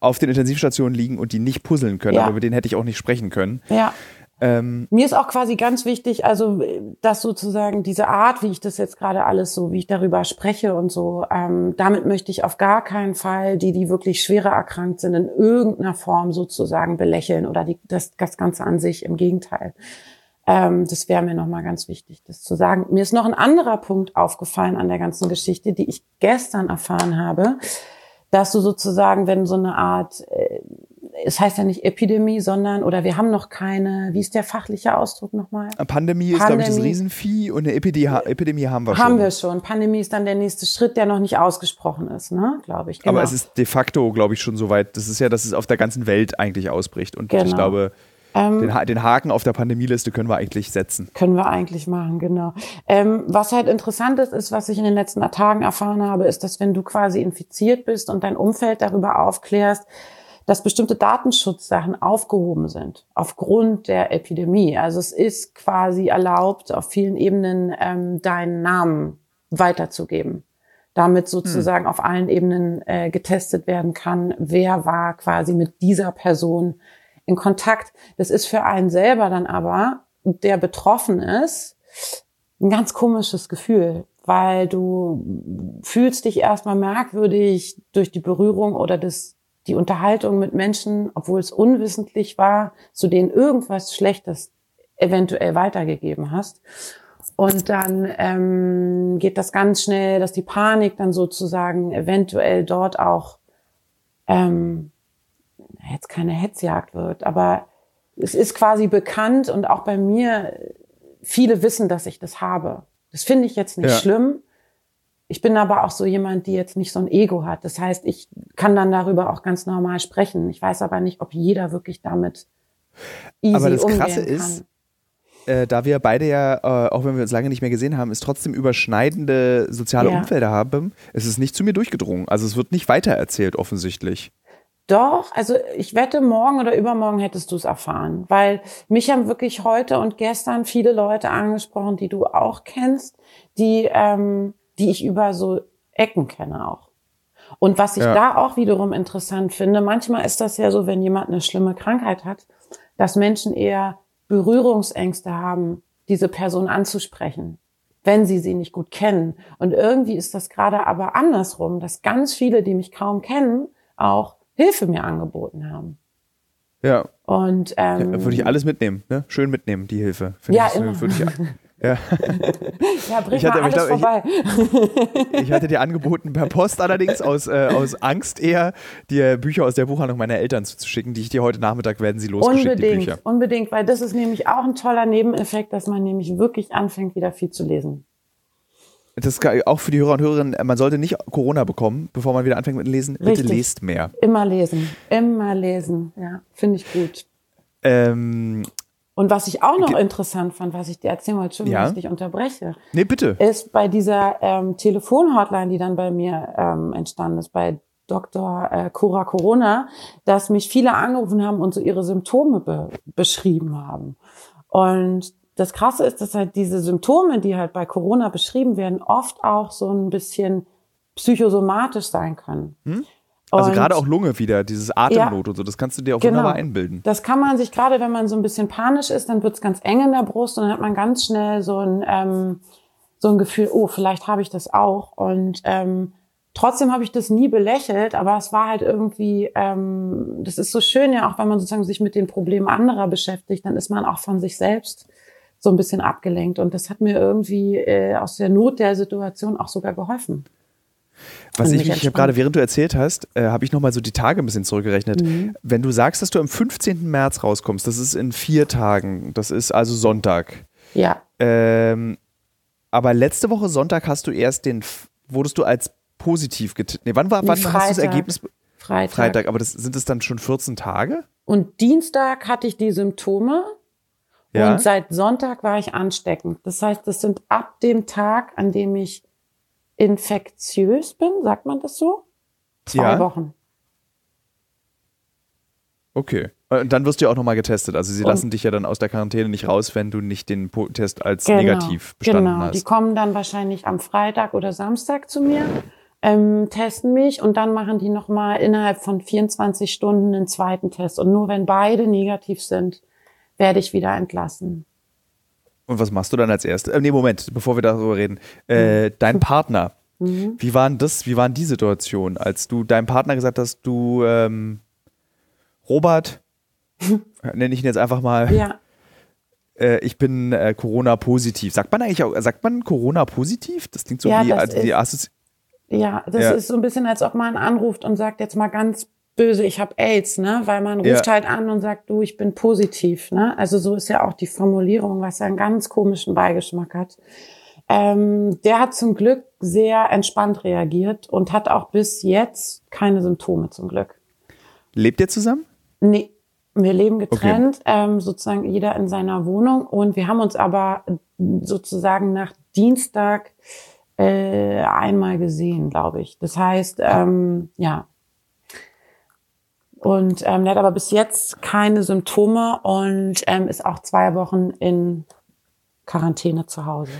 auf den Intensivstationen liegen und die nicht puzzeln können. Ja. Aber über den hätte ich auch nicht sprechen können. Ja. Ähm, Mir ist auch quasi ganz wichtig, also dass sozusagen diese Art, wie ich das jetzt gerade alles so, wie ich darüber spreche und so, ähm, damit möchte ich auf gar keinen Fall die, die wirklich schwerer erkrankt sind, in irgendeiner Form sozusagen belächeln oder die, das, das Ganze an sich. Im Gegenteil. Ähm, das wäre mir nochmal ganz wichtig, das zu sagen. Mir ist noch ein anderer Punkt aufgefallen an der ganzen Geschichte, die ich gestern erfahren habe, dass du sozusagen, wenn so eine Art, äh, es heißt ja nicht Epidemie, sondern, oder wir haben noch keine, wie ist der fachliche Ausdruck nochmal? Pandemie, Pandemie ist, glaube ich, das Riesenvieh und eine Epidemie, Epidemie haben wir schon. Haben wir schon. Pandemie ist dann der nächste Schritt, der noch nicht ausgesprochen ist, ne, glaube ich. Genau. Aber es ist de facto, glaube ich, schon so weit, das ist ja, dass es auf der ganzen Welt eigentlich ausbricht und genau. ich glaube, ähm, den, den, Haken auf der Pandemieliste können wir eigentlich setzen. Können wir eigentlich machen, genau. Ähm, was halt interessant ist, ist, was ich in den letzten Tagen erfahren habe, ist, dass wenn du quasi infiziert bist und dein Umfeld darüber aufklärst, dass bestimmte Datenschutzsachen aufgehoben sind aufgrund der Epidemie. Also es ist quasi erlaubt, auf vielen Ebenen ähm, deinen Namen weiterzugeben damit sozusagen hm. auf allen Ebenen äh, getestet werden kann, wer war quasi mit dieser Person in Kontakt. Das ist für einen selber dann aber, der betroffen ist, ein ganz komisches Gefühl, weil du fühlst dich erstmal merkwürdig durch die Berührung oder das, die Unterhaltung mit Menschen, obwohl es unwissentlich war, zu denen irgendwas Schlechtes eventuell weitergegeben hast. Und dann ähm, geht das ganz schnell, dass die Panik dann sozusagen eventuell dort auch ähm, jetzt keine Hetzjagd wird, aber es ist quasi bekannt und auch bei mir, viele wissen, dass ich das habe. Das finde ich jetzt nicht ja. schlimm. Ich bin aber auch so jemand, die jetzt nicht so ein Ego hat. Das heißt, ich kann dann darüber auch ganz normal sprechen. Ich weiß aber nicht, ob jeder wirklich damit easy Aber das Krasse ist, äh, da wir beide ja, äh, auch wenn wir uns lange nicht mehr gesehen haben, ist trotzdem überschneidende soziale ja. Umfelder haben, es ist nicht zu mir durchgedrungen. Also es wird nicht weitererzählt offensichtlich. Doch, also ich wette, morgen oder übermorgen hättest du es erfahren, weil mich haben wirklich heute und gestern viele Leute angesprochen, die du auch kennst, die, ähm, die ich über so Ecken kenne auch. Und was ich ja. da auch wiederum interessant finde, manchmal ist das ja so, wenn jemand eine schlimme Krankheit hat, dass Menschen eher Berührungsängste haben, diese Person anzusprechen, wenn sie sie nicht gut kennen. Und irgendwie ist das gerade aber andersrum, dass ganz viele, die mich kaum kennen, auch Hilfe mir angeboten haben. Ja. Und ähm, ja, würde ich alles mitnehmen, ne? Schön mitnehmen, die Hilfe. Ja, ich, immer. Würde ich, ja. ja, bring ich hatte, mal alles ich glaub, vorbei. Ich, ich, hatte dir angeboten, per Post allerdings, aus, äh, aus Angst eher, dir Bücher aus der Buchhandlung meiner Eltern zuzuschicken, die ich dir heute Nachmittag werden sie losgeschickt, unbedingt, die Bücher. Unbedingt, weil das ist nämlich auch ein toller Nebeneffekt, dass man nämlich wirklich anfängt, wieder viel zu lesen das ist auch für die Hörer und Hörerinnen, man sollte nicht Corona bekommen, bevor man wieder anfängt mit dem Lesen. Richtig. Bitte lest mehr. Immer lesen. Immer lesen. Ja, finde ich gut. Ähm, und was ich auch noch interessant fand, was ich dir erzählen wollte, schon, ja? dass ich dich unterbreche. Nee, bitte. Ist bei dieser ähm, Telefonhotline, die dann bei mir ähm, entstanden ist, bei Dr. Äh, Cura Corona, dass mich viele angerufen haben und so ihre Symptome be beschrieben haben. Und das Krasse ist, dass halt diese Symptome, die halt bei Corona beschrieben werden, oft auch so ein bisschen psychosomatisch sein können. Hm? Also und gerade auch Lunge wieder, dieses Atemnot ja, und so, das kannst du dir auch genau, wunderbar einbilden. Das kann man sich gerade, wenn man so ein bisschen panisch ist, dann wird's ganz eng in der Brust und dann hat man ganz schnell so ein ähm, so ein Gefühl, oh, vielleicht habe ich das auch. Und ähm, trotzdem habe ich das nie belächelt, aber es war halt irgendwie, ähm, das ist so schön ja auch, wenn man sozusagen sich mit den Problemen anderer beschäftigt, dann ist man auch von sich selbst so ein bisschen abgelenkt. Und das hat mir irgendwie äh, aus der Not der Situation auch sogar geholfen. Was ich, ich habe gerade, während du erzählt hast, äh, habe ich nochmal so die Tage ein bisschen zurückgerechnet. Mhm. Wenn du sagst, dass du am 15. März rauskommst, das ist in vier Tagen, das ist also Sonntag. Ja. Ähm, aber letzte Woche Sonntag hast du erst den, wurdest du als positiv getippt. Nee, wann war, wann Freitag. hast du das Ergebnis? Freitag. Freitag, aber das, sind es dann schon 14 Tage? Und Dienstag hatte ich die Symptome ja. Und seit Sonntag war ich ansteckend. Das heißt, das sind ab dem Tag, an dem ich infektiös bin, sagt man das so? Zwei ja. Wochen. Okay. Und dann wirst du ja auch nochmal getestet. Also sie und lassen dich ja dann aus der Quarantäne nicht raus, wenn du nicht den Test als genau, negativ bestanden genau. hast. Die kommen dann wahrscheinlich am Freitag oder Samstag zu mir, ähm, testen mich und dann machen die nochmal innerhalb von 24 Stunden einen zweiten Test. Und nur wenn beide negativ sind, werde ich wieder entlassen. Und was machst du dann als erstes? Äh, nee, Moment, bevor wir darüber reden. Äh, mhm. Dein Partner, mhm. wie waren das, wie waren die Situation, als du deinem Partner gesagt hast, du ähm, Robert, nenne ich ihn jetzt einfach mal, ja. äh, ich bin äh, Corona-positiv. Sagt man eigentlich auch, sagt man Corona-positiv? Das klingt so Ja, wie also die ist- Assozi Ja, das Ja. ist so ein bisschen, als ob man anruft und sagt jetzt mal ganz böse, ich habe AIDS, ne? Weil man ruft Ja. halt an und sagt, du, ich bin positiv, ne? Also so ist ja auch die Formulierung, was ja einen ganz komischen Beigeschmack hat. Ähm, der hat zum Glück sehr entspannt reagiert und hat auch bis jetzt keine Symptome zum Glück. Lebt ihr zusammen? Nee, wir leben getrennt, ähm, sozusagen jeder in seiner Wohnung. Und wir haben uns aber sozusagen nach Dienstag äh, einmal gesehen, glaube ich. Das heißt, ähm, ja. Und ähm, der hat aber bis jetzt keine Symptome und ähm, ist auch zwei Wochen in Quarantäne zu Hause.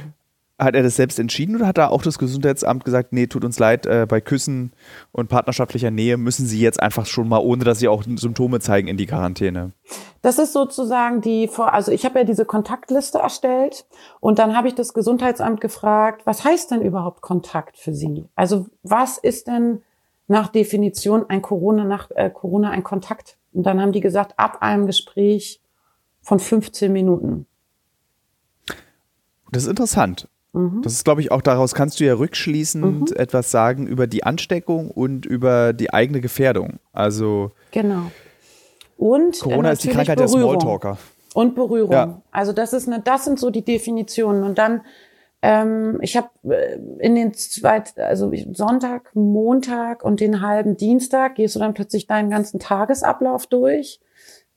Hat er das selbst entschieden oder hat da auch das Gesundheitsamt gesagt, nee, tut uns leid, äh, bei Küssen und partnerschaftlicher Nähe müssen Sie jetzt einfach schon mal, ohne dass Sie auch Symptome zeigen, in die Quarantäne? Das ist sozusagen die, Vor- also ich habe ja diese Kontaktliste erstellt und dann habe ich das Gesundheitsamt gefragt, was heißt denn überhaupt Kontakt für Sie? Also was ist denn nach Definition ein Corona, nach äh, Corona ein Kontakt? Und dann haben die gesagt, ab einem Gespräch von 15 Minuten. Das ist interessant. Mhm. Das ist, glaube ich, auch daraus kannst du ja rückschließend etwas sagen über die Ansteckung und über die eigene Gefährdung. Also Genau. Und äh, Corona ist die Krankheit der Berührung. Smalltalker. Und Berührung. Ja. Also das ist eine, das sind so die Definitionen. Und dann, ähm, ich habe äh, in den zwei, also Sonntag, Montag und den halben Dienstag gehst du dann plötzlich deinen ganzen Tagesablauf durch,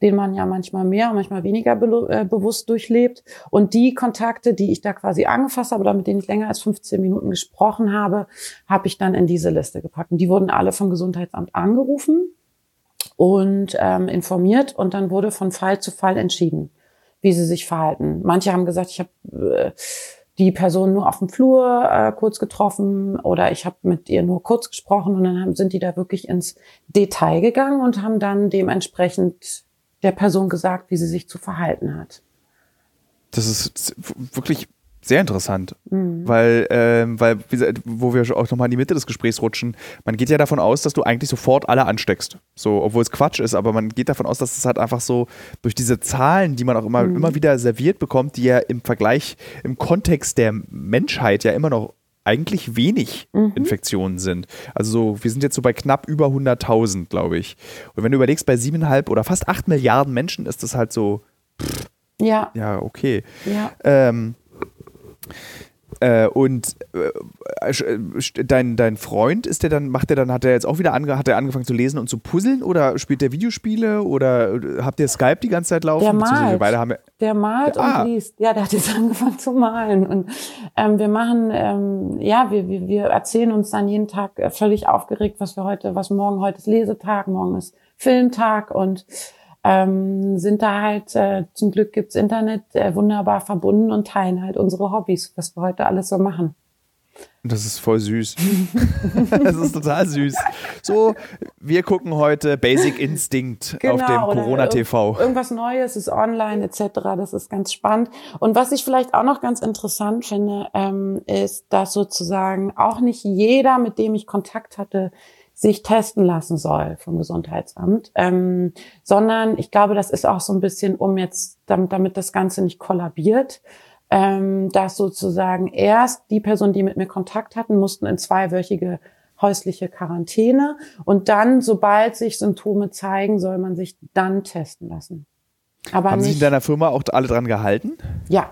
den man ja manchmal mehr und manchmal weniger belo- äh, bewusst durchlebt. Und die Kontakte, die ich da quasi angefasst habe oder mit denen ich länger als 15 Minuten gesprochen habe, habe ich dann in diese Liste gepackt. Und die wurden alle vom Gesundheitsamt angerufen und ähm, informiert und dann wurde von Fall zu Fall entschieden, wie sie sich verhalten. Manche haben gesagt, ich habe äh, die Person nur auf dem Flur äh, kurz getroffen oder ich habe mit ihr nur kurz gesprochen und dann haben, sind die da wirklich ins Detail gegangen und haben dann dementsprechend der Person gesagt, wie sie sich zu verhalten hat. Das ist wirklich sehr interessant, Mhm. weil, ähm, weil wo wir auch nochmal in die Mitte des Gesprächs rutschen, man geht ja davon aus, dass du eigentlich sofort alle ansteckst. So, obwohl es Quatsch ist, aber man geht davon aus, dass es halt einfach so durch diese Zahlen, die man auch immer, Mhm. immer wieder serviert bekommt, die ja im Vergleich, im Kontext der Menschheit ja immer noch eigentlich wenig Mhm. Infektionen sind. Also so, wir sind jetzt so bei knapp über 100.000, glaube ich. Und wenn du überlegst, bei siebeneinhalb oder fast acht Milliarden Menschen ist das halt so, Ja, ja, okay. ja. Ähm, äh, und äh, sch- dein, dein Freund ist der dann, macht der dann, hat er jetzt auch wieder ange, hat er angefangen zu lesen und zu puzzeln oder spielt der Videospiele oder äh, habt ihr Skype die ganze Zeit laufen? Der malt. beide haben Der malt Ah. und liest. Ja, der hat jetzt angefangen zu malen. Und ähm, wir machen, ähm, ja, wir, wir, wir erzählen uns dann jeden Tag äh, völlig aufgeregt, was wir heute, was morgen heute ist Lesetag, morgen ist Filmtag und ähm, sind da halt, äh, zum Glück gibt's Internet, äh, wunderbar verbunden und teilen halt unsere Hobbys, was wir heute alles so machen. Das ist voll süß. das ist total süß. So, wir gucken heute Basic Instinct auf dem Genau, oder Corona TV. irg- Irgendwas Neues ist online etc. Das ist ganz spannend. Und was ich vielleicht auch noch ganz interessant finde, ähm, ist, dass sozusagen auch nicht jeder, mit dem ich Kontakt hatte, sich testen lassen soll vom Gesundheitsamt, ähm, sondern ich glaube, das ist auch so ein bisschen, um jetzt, damit, damit das Ganze nicht kollabiert, ähm, dass sozusagen erst die Personen, die mit mir Kontakt hatten, mussten in zweiwöchige häusliche Quarantäne und dann, sobald sich Symptome zeigen, soll man sich dann testen lassen. Aber Haben sich in nicht, deiner Firma auch alle dran gehalten? ja,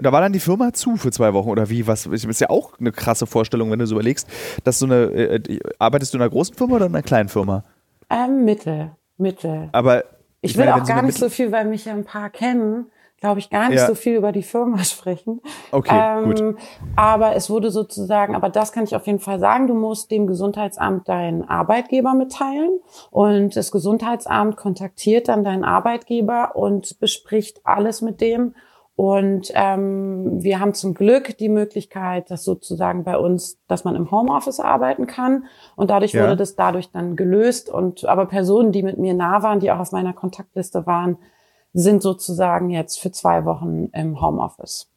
Da war dann die Firma zu für zwei Wochen oder wie? Was ist ja auch eine krasse Vorstellung, wenn du so überlegst, dass so eine äh, arbeitest du in einer großen Firma oder in einer kleinen Firma? ähm, Mittel, Mittel. Aber Ich will meine, auch gar nicht so viel, weil mich ja ein paar kennen, glaube ich, gar nicht Ja. so viel über die Firma sprechen. Okay, gut. Ähm, Aber es wurde sozusagen, aber das kann ich auf jeden Fall sagen, du musst dem Gesundheitsamt deinen Arbeitgeber mitteilen und das Gesundheitsamt kontaktiert dann deinen Arbeitgeber und bespricht alles mit dem. Und ähm, wir haben zum Glück die Möglichkeit, dass sozusagen bei uns, dass man im Homeoffice arbeiten kann. Und dadurch Ja. wurde das dadurch dann gelöst. Und aber Personen, die mit mir nah waren, die auch auf meiner Kontaktliste waren, sind sozusagen jetzt für zwei Wochen im Homeoffice.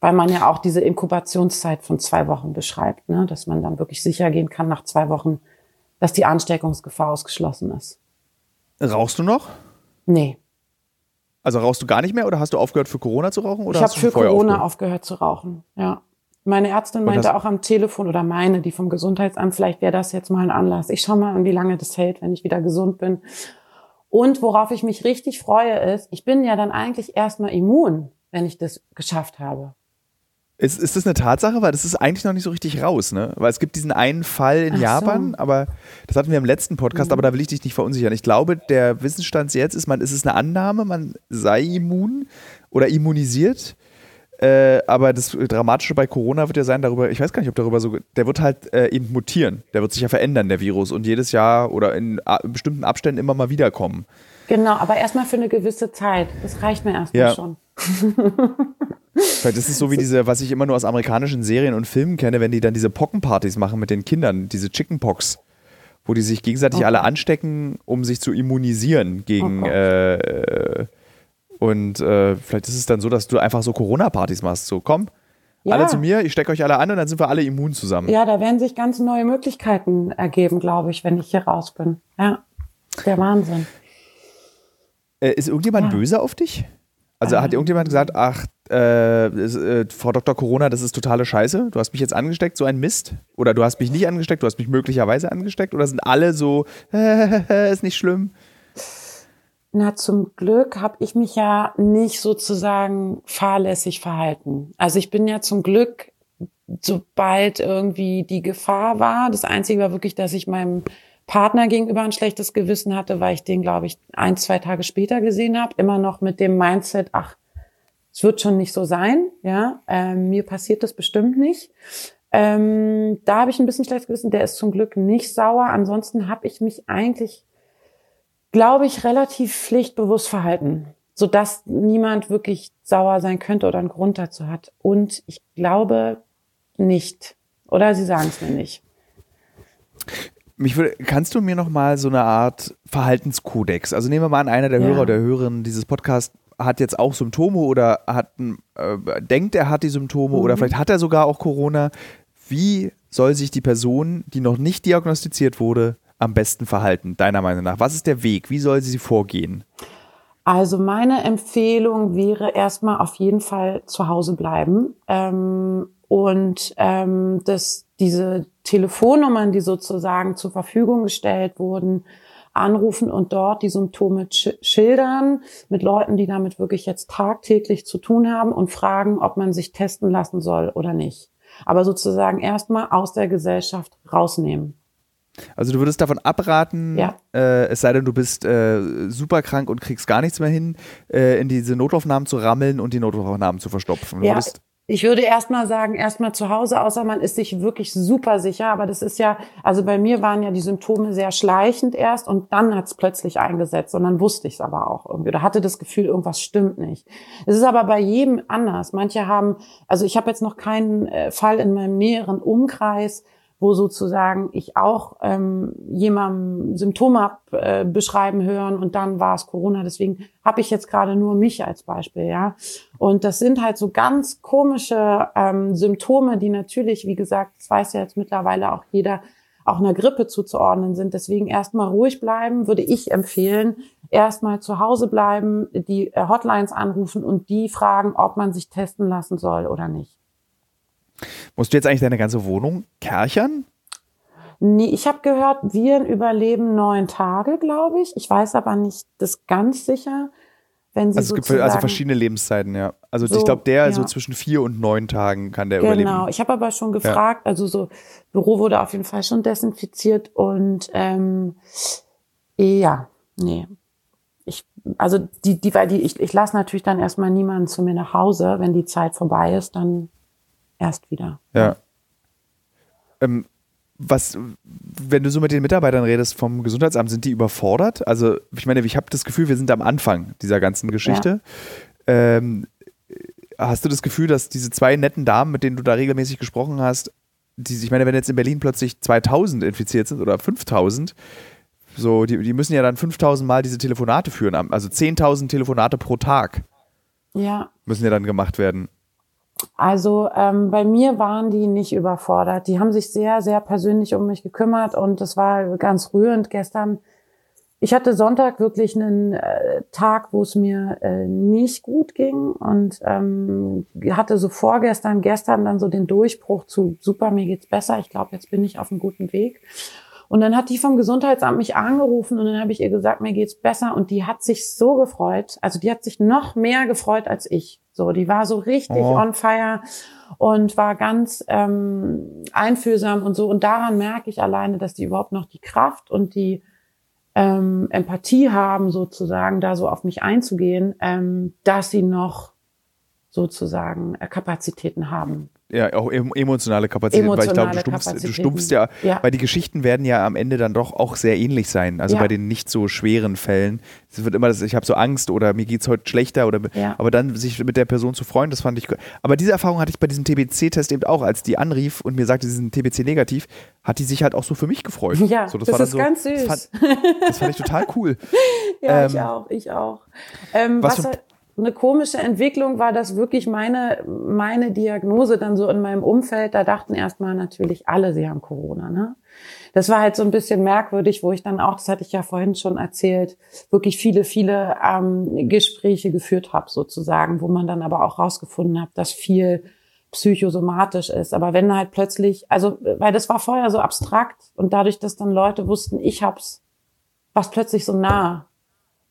Weil man ja auch diese Inkubationszeit von zwei Wochen beschreibt, ne? dass man dann wirklich sicher gehen kann nach zwei Wochen, dass die Ansteckungsgefahr ausgeschlossen ist. Rauchst du noch? Nee. Also rauchst du gar nicht mehr oder hast du aufgehört für Corona zu rauchen? Oder ich habe für Corona aufgehört? aufgehört zu rauchen, ja. Meine Ärztin meinte auch am Telefon oder meine, die vom Gesundheitsamt, vielleicht wäre das jetzt mal ein Anlass. Ich schau mal, wie lange das hält, wenn ich wieder gesund bin. Und worauf ich mich richtig freue, ist, ich bin ja dann eigentlich erstmal immun, wenn ich das geschafft habe. Ist, ist das eine Tatsache? Weil das ist eigentlich noch nicht so richtig raus, ne? Weil es gibt diesen einen Fall in Ach Japan, so. aber das hatten wir im letzten Podcast, Mhm. aber da will ich dich nicht verunsichern. Ich glaube, der Wissensstand jetzt ist, man, ist es eine Annahme, man sei immun oder immunisiert. Äh, aber das Dramatische bei Corona wird ja sein, darüber, ich weiß gar nicht, ob darüber so, der wird halt äh, eben mutieren. Der wird sich ja verändern, der Virus, und jedes Jahr oder in a- bestimmten Abständen immer mal wiederkommen. Genau, aber erstmal für eine gewisse Zeit. Das reicht mir erstmal Ja. schon. Vielleicht ist es so wie diese, was ich immer nur aus amerikanischen Serien und Filmen kenne, wenn die dann diese Pockenpartys machen mit den Kindern, diese Chickenpox, wo die sich gegenseitig Oh alle anstecken, um sich zu immunisieren gegen. Oh äh, und äh, vielleicht ist es dann so, dass du einfach so Corona-Partys machst. So, komm, alle Ja. zu mir, ich stecke euch alle an und dann sind wir alle immun zusammen. Ja, da werden sich ganz neue Möglichkeiten ergeben, glaube ich, wenn ich hier raus bin. Ja, der Wahnsinn. Äh, ist irgendjemand Ja. böse auf dich? Also hat Ähm. irgendjemand gesagt, ach, äh, äh, Frau Dr. Corona, das ist totale Scheiße, du hast mich jetzt angesteckt, so ein Mist? Oder du hast mich nicht angesteckt, du hast mich möglicherweise angesteckt? Oder sind alle so, ist nicht schlimm? Na, zum Glück habe ich mich ja nicht sozusagen fahrlässig verhalten. Also ich bin ja zum Glück, sobald irgendwie die Gefahr war, das Einzige war wirklich, dass ich meinem Partner gegenüber ein schlechtes Gewissen hatte, weil ich den, glaube ich, ein, zwei Tage später gesehen habe. Immer noch mit dem Mindset, ach, es wird schon nicht so sein, ja, ähm, mir passiert das bestimmt nicht. Ähm, da habe ich ein bisschen schlechtes Gewissen. Der ist zum Glück nicht sauer. Ansonsten habe ich mich eigentlich glaube ich, relativ pflichtbewusst verhalten, sodass niemand wirklich sauer sein könnte oder einen Grund dazu hat. Und ich glaube nicht. Oder Sie sagen es mir nicht. Mich würde, kannst du mir noch mal so eine Art Verhaltenskodex, also nehmen wir mal an, einer der Ja. Hörer oder Hörerinnen dieses Podcasts hat jetzt auch Symptome oder hat, äh, denkt, er hat die Symptome Mhm. oder vielleicht hat er sogar auch Corona. Wie soll sich die Person, die noch nicht diagnostiziert wurde, am besten verhalten, deiner Meinung nach? Was ist der Weg? Wie soll sie vorgehen? Also meine Empfehlung wäre erstmal auf jeden Fall zu Hause bleiben ähm, und ähm, dass diese Telefonnummern, die sozusagen zur Verfügung gestellt wurden, anrufen und dort die Symptome sch- schildern mit Leuten, die damit wirklich jetzt tagtäglich zu tun haben und fragen, ob man sich testen lassen soll oder nicht. Aber sozusagen erstmal aus der Gesellschaft rausnehmen. Also du würdest davon abraten, Ja. äh, es sei denn, du bist äh, super krank und kriegst gar nichts mehr hin, äh, in diese Notaufnahmen zu rammeln und die Notaufnahmen zu verstopfen. Du Ja, würdest, ich würde erstmal sagen, erstmal zu Hause, außer man ist sich wirklich super sicher. Aber das ist ja, also bei mir waren ja die Symptome sehr schleichend erst und dann hat's plötzlich eingesetzt und dann wusste ich es aber auch irgendwie oder hatte das Gefühl, irgendwas stimmt nicht. Es ist aber bei jedem anders. Manche haben, also ich habe jetzt noch keinen äh, Fall in meinem näheren Umkreis, wo sozusagen ich auch ähm, jemandem Symptome hab, äh, beschreiben hören und dann war es Corona. Deswegen habe ich jetzt gerade nur mich als Beispiel, ja. Und das sind halt so ganz komische ähm, Symptome, die natürlich, wie gesagt, das weiß ja jetzt mittlerweile auch jeder, auch einer Grippe zuzuordnen sind. Deswegen erstmal ruhig bleiben, würde ich empfehlen. Erstmal zu Hause bleiben, die äh, Hotlines anrufen und die fragen, ob man sich testen lassen soll oder nicht. Musst du jetzt eigentlich deine ganze Wohnung kerchern? Nee, ich habe gehört, Viren überleben neun Tage, glaube ich. Ich weiß aber nicht das ganz sicher. Wenn sie Also es gibt also verschiedene Lebenszeiten, ja. Also So, ich glaube, der so ja. zwischen vier und neun Tagen kann der Genau, überleben. ich habe aber schon gefragt, also so Büro wurde auf jeden Fall schon desinfiziert und ähm, ja, nee. Ich, also die, die, weil die, ich, ich lasse natürlich dann erstmal niemanden zu mir nach Hause, wenn die Zeit vorbei ist, dann erst wieder. Ja. Ähm, was, wenn du so mit den Mitarbeitern redest vom Gesundheitsamt, sind die überfordert? Also, ich meine, ich habe das Gefühl, wir sind am Anfang dieser ganzen Geschichte. Ähm, hast du das Gefühl, dass diese zwei netten Damen, mit denen du da regelmäßig gesprochen hast, die, ich meine, wenn jetzt in Berlin plötzlich 2000 infiziert sind oder 5000, so, die, die müssen ja dann 5000 Mal diese Telefonate führen, also 10.000 Telefonate pro Tag Ja, müssen ja dann gemacht werden. Also ähm, bei mir waren die nicht überfordert. Die haben sich sehr, sehr persönlich um mich gekümmert und das war ganz rührend. Gestern ich hatte Sonntag wirklich einen äh, Tag, wo es mir äh, nicht gut ging und ähm, hatte so vorgestern, gestern dann so den Durchbruch zu super, mir geht's besser. Ich glaube, jetzt bin ich auf einem guten Weg. Und dann hat die vom Gesundheitsamt mich angerufen und dann habe ich ihr gesagt, mir geht's besser und die hat sich so gefreut. Also die hat sich noch mehr gefreut als ich. So, die war so richtig oh. on fire und war ganz ähm, einfühlsam und so. Und daran merke ich alleine, dass die überhaupt noch die Kraft und die ähm, Empathie haben, sozusagen, da so auf mich einzugehen, ähm, dass sie noch sozusagen äh, Kapazitäten haben. Ja, auch emotionale Kapazitäten, emotionale weil ich glaube, du stumpfst, du stumpfst ja, ja, weil die Geschichten werden ja am Ende dann doch auch sehr ähnlich sein. Also ja. bei den nicht so schweren Fällen. Es wird immer das, ich habe so Angst oder mir geht's heute schlechter oder ja. aber dann sich mit der Person zu freuen, das fand ich. Aber diese Erfahrung hatte ich bei diesem TBC-Test eben auch, als die anrief und mir sagte, sie sind TBC negativ, hat die sich halt auch so für mich gefreut. Ja, so, das, das ist so, ganz süß. Das fand, das fand, ich total cool. ja, ähm, ich auch, ich auch. Ähm, was, was eine komische Entwicklung war das wirklich meine, meine Diagnose dann so in meinem Umfeld. Da dachten erstmal natürlich alle, sie haben Corona. Ne? Das war halt so ein bisschen merkwürdig, wo ich dann auch, das hatte ich ja vorhin schon erzählt, wirklich viele, viele ähm, Gespräche geführt habe sozusagen, wo man dann aber auch rausgefunden hat, dass viel psychosomatisch ist. Aber wenn halt plötzlich, also weil das war vorher so abstrakt und dadurch, dass dann Leute wussten, ich hab's, war es plötzlich so nah.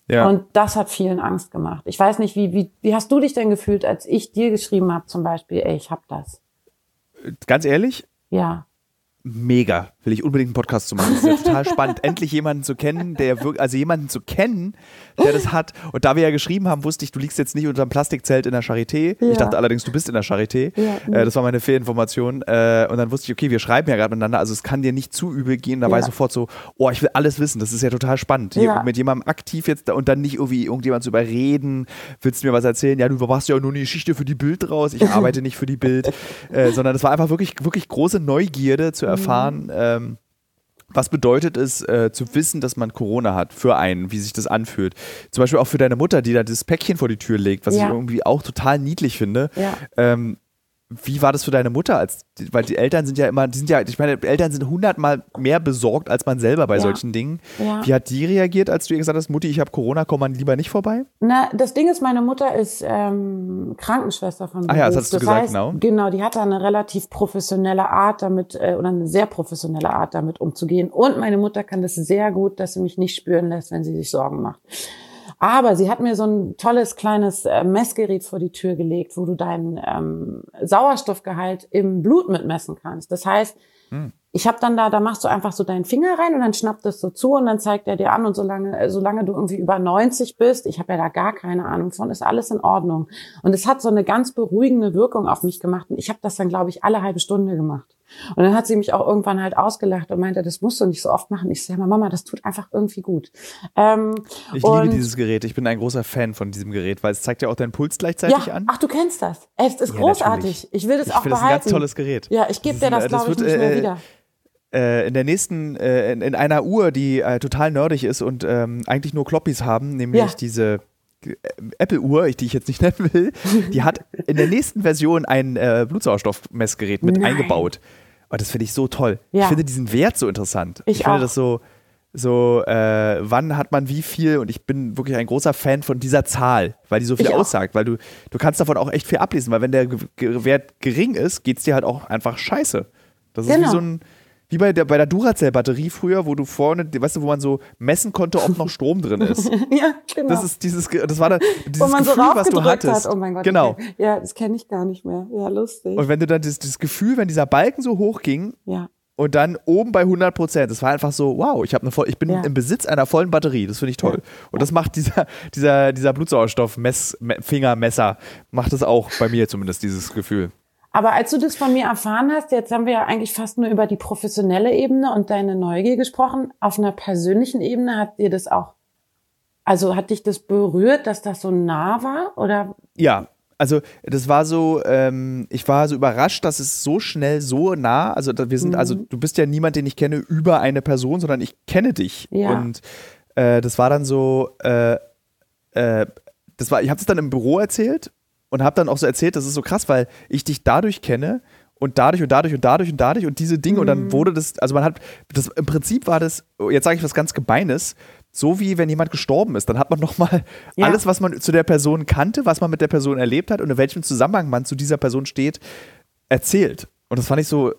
Ja. Und das hat vielen Angst gemacht. Ich weiß nicht, wie, wie, wie hast du dich denn gefühlt, als ich dir geschrieben habe, zum Beispiel, ey, ich hab das? Ganz ehrlich? Ja mega. Will ich unbedingt einen Podcast zu machen. Das ist ja total spannend, endlich jemanden zu kennen, der wirklich, also jemanden zu kennen, der das hat. Und da wir ja geschrieben haben, wusste ich, du liegst jetzt nicht unter einem Plastikzelt in der Charité. Ja. Ich dachte allerdings, du bist in der Charité. Ja. Äh, das war meine Fehlinformation. Äh, und dann wusste ich, okay, wir schreiben ja gerade miteinander, also es kann dir nicht zu übel gehen. Da war ich sofort so, oh, ich will alles wissen. Das ist ja total spannend. Hier, mit jemandem aktiv jetzt und dann nicht irgendwie irgendjemand zu überreden. Willst du mir was erzählen? Ja, du machst ja nur eine Geschichte für die Bild draus. Ich arbeite nicht für die Bild. Äh, sondern es war einfach wirklich, wirklich große Neugierde zu erfahren, mhm. Ähm, was bedeutet es, äh, zu wissen, dass man Corona hat für einen, wie sich das anfühlt? Zum Beispiel auch für deine Mutter, die da das Päckchen vor die Tür legt, was ja. ich irgendwie auch total niedlich finde. Ja. Ähm, wie war das für deine Mutter? Als, weil die Eltern sind ja immer, die sind ja, ich meine, Eltern sind hundertmal mehr besorgt als man selber bei ja. solchen Dingen. Ja. Wie hat die reagiert, als du ihr gesagt hast, Mutti, ich habe Corona, komm mal lieber nicht vorbei? Na, das Ding ist, meine Mutter ist ähm, Krankenschwester von Beruf. Ah ja, das hast du das gesagt, heißt, genau. Genau, die hat da eine relativ professionelle Art damit, äh, oder eine sehr professionelle Art damit umzugehen. Und meine Mutter kann das sehr gut, dass sie mich nicht spüren lässt, wenn sie sich Sorgen macht. Aber sie hat mir so ein tolles kleines äh, Messgerät vor die Tür gelegt, wo du deinen ähm, Sauerstoffgehalt im Blut mitmessen kannst. Das heißt, hm. Ich habe dann da, da machst du einfach so deinen Finger rein und dann schnappt es so zu und dann zeigt er dir an und solange, äh, solange du irgendwie über 90 bist, ich habe ja da gar keine Ahnung von, ist alles in Ordnung. Und es hat so eine ganz beruhigende Wirkung auf mich gemacht und ich habe das dann, glaube ich, alle halbe Stunde gemacht. Und dann hat sie mich auch irgendwann halt ausgelacht und meinte, das musst du nicht so oft machen. Ich sage, Mama, das tut einfach irgendwie gut. Ähm, ich liebe dieses Gerät. Ich bin ein großer Fan von diesem Gerät, weil es zeigt ja auch deinen Puls gleichzeitig ja, an. Ach, du kennst das. Es ist ja, großartig. Natürlich. Ich will das ich auch behalten. Das ist ein ganz tolles Gerät. Ja, ich gebe dir das, glaube ich, nicht äh, mehr wieder äh, in der nächsten, äh, in, in, einer Uhr, die äh, total nerdig ist und ähm, eigentlich nur Kloppis haben, nämlich ja. diese Apple-Uhr, die ich jetzt nicht nennen will, die hat in der nächsten Version ein äh, Blutsauerstoffmessgerät mit Nein. eingebaut. Und das finde ich so toll. Ja. Ich finde diesen Wert so interessant. Ich, ich finde auch. das so, so äh, wann hat man wie viel und ich bin wirklich ein großer Fan von dieser Zahl, weil die so viel ich aussagt, auch. weil du, du kannst davon auch echt viel ablesen, weil wenn der Wert gering ist, geht es dir halt auch einfach scheiße. Das genau. ist wie genau. so ein, wie bei der, bei der Duracell-Batterie früher, wo du vorne, weißt du, wo man so messen konnte, ob noch Strom drin ist. ja, genau. Das ist dieses, das war dann dieses Gefühl, so was du hattest. Hat. Oh mein Gott. Genau. Okay. Ja, das kenne ich gar nicht mehr. Ja, lustig. Und wenn du dann dieses, dieses Gefühl, wenn dieser Balken so hoch ging, ja. Und dann oben bei 100 Prozent. Das war einfach so, wow, ich, eine voll, ich bin ja. im Besitz einer vollen Batterie. Das finde ich toll. Ja. Und das macht dieser, dieser, dieser Blutsauerstoff-Fingermesser, macht das auch bei mir zumindest, dieses Gefühl. Aber als du das von mir erfahren hast, jetzt haben wir ja eigentlich fast nur über die professionelle Ebene und deine Neugier gesprochen. Auf einer persönlichen Ebene hat dir das auch, also hat dich das berührt, dass das so nah war? Oder? Ja, also das war so, ähm, ich war so überrascht, dass es so schnell so nah, also wir sind, also, mhm. also du bist ja niemand, den ich kenne über eine Person, sondern ich kenne dich. Ja. Und äh, das war dann so, äh, äh, das war, ich habe es dann im Büro erzählt und habe dann auch so erzählt, das ist so krass, weil ich dich dadurch kenne und dadurch und dadurch und dadurch und dadurch und diese Dinge mhm. und dann mhm. wurde das, also man hat, das im Prinzip war das, jetzt sage ich was ganz Gemeines, so wie wenn jemand gestorben ist. Dann hat man nochmal ja. alles, was man zu der Person kannte, was man mit der Person erlebt hat und in welchem Zusammenhang man zu dieser Person steht, erzählt. Und das fand ich so,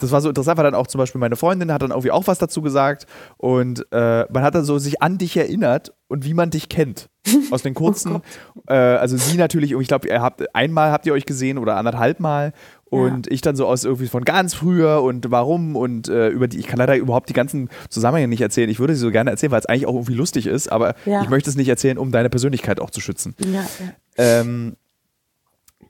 das war so interessant, weil dann auch zum Beispiel meine Freundin hat dann irgendwie auch was dazu gesagt und äh, man hat dann so sich an dich erinnert und wie man dich kennt. Aus den kurzen, oh äh, also sie natürlich, ich glaube, einmal habt ihr euch gesehen oder anderthalb Mal und ja. ich dann so aus irgendwie von ganz früher und warum und äh, über die, ich kann leider überhaupt die ganzen Zusammenhänge nicht erzählen. Ich würde sie so gerne erzählen, weil es eigentlich auch irgendwie lustig ist, aber ja. ich möchte es nicht erzählen, um deine Persönlichkeit auch zu schützen. Ja, ähm,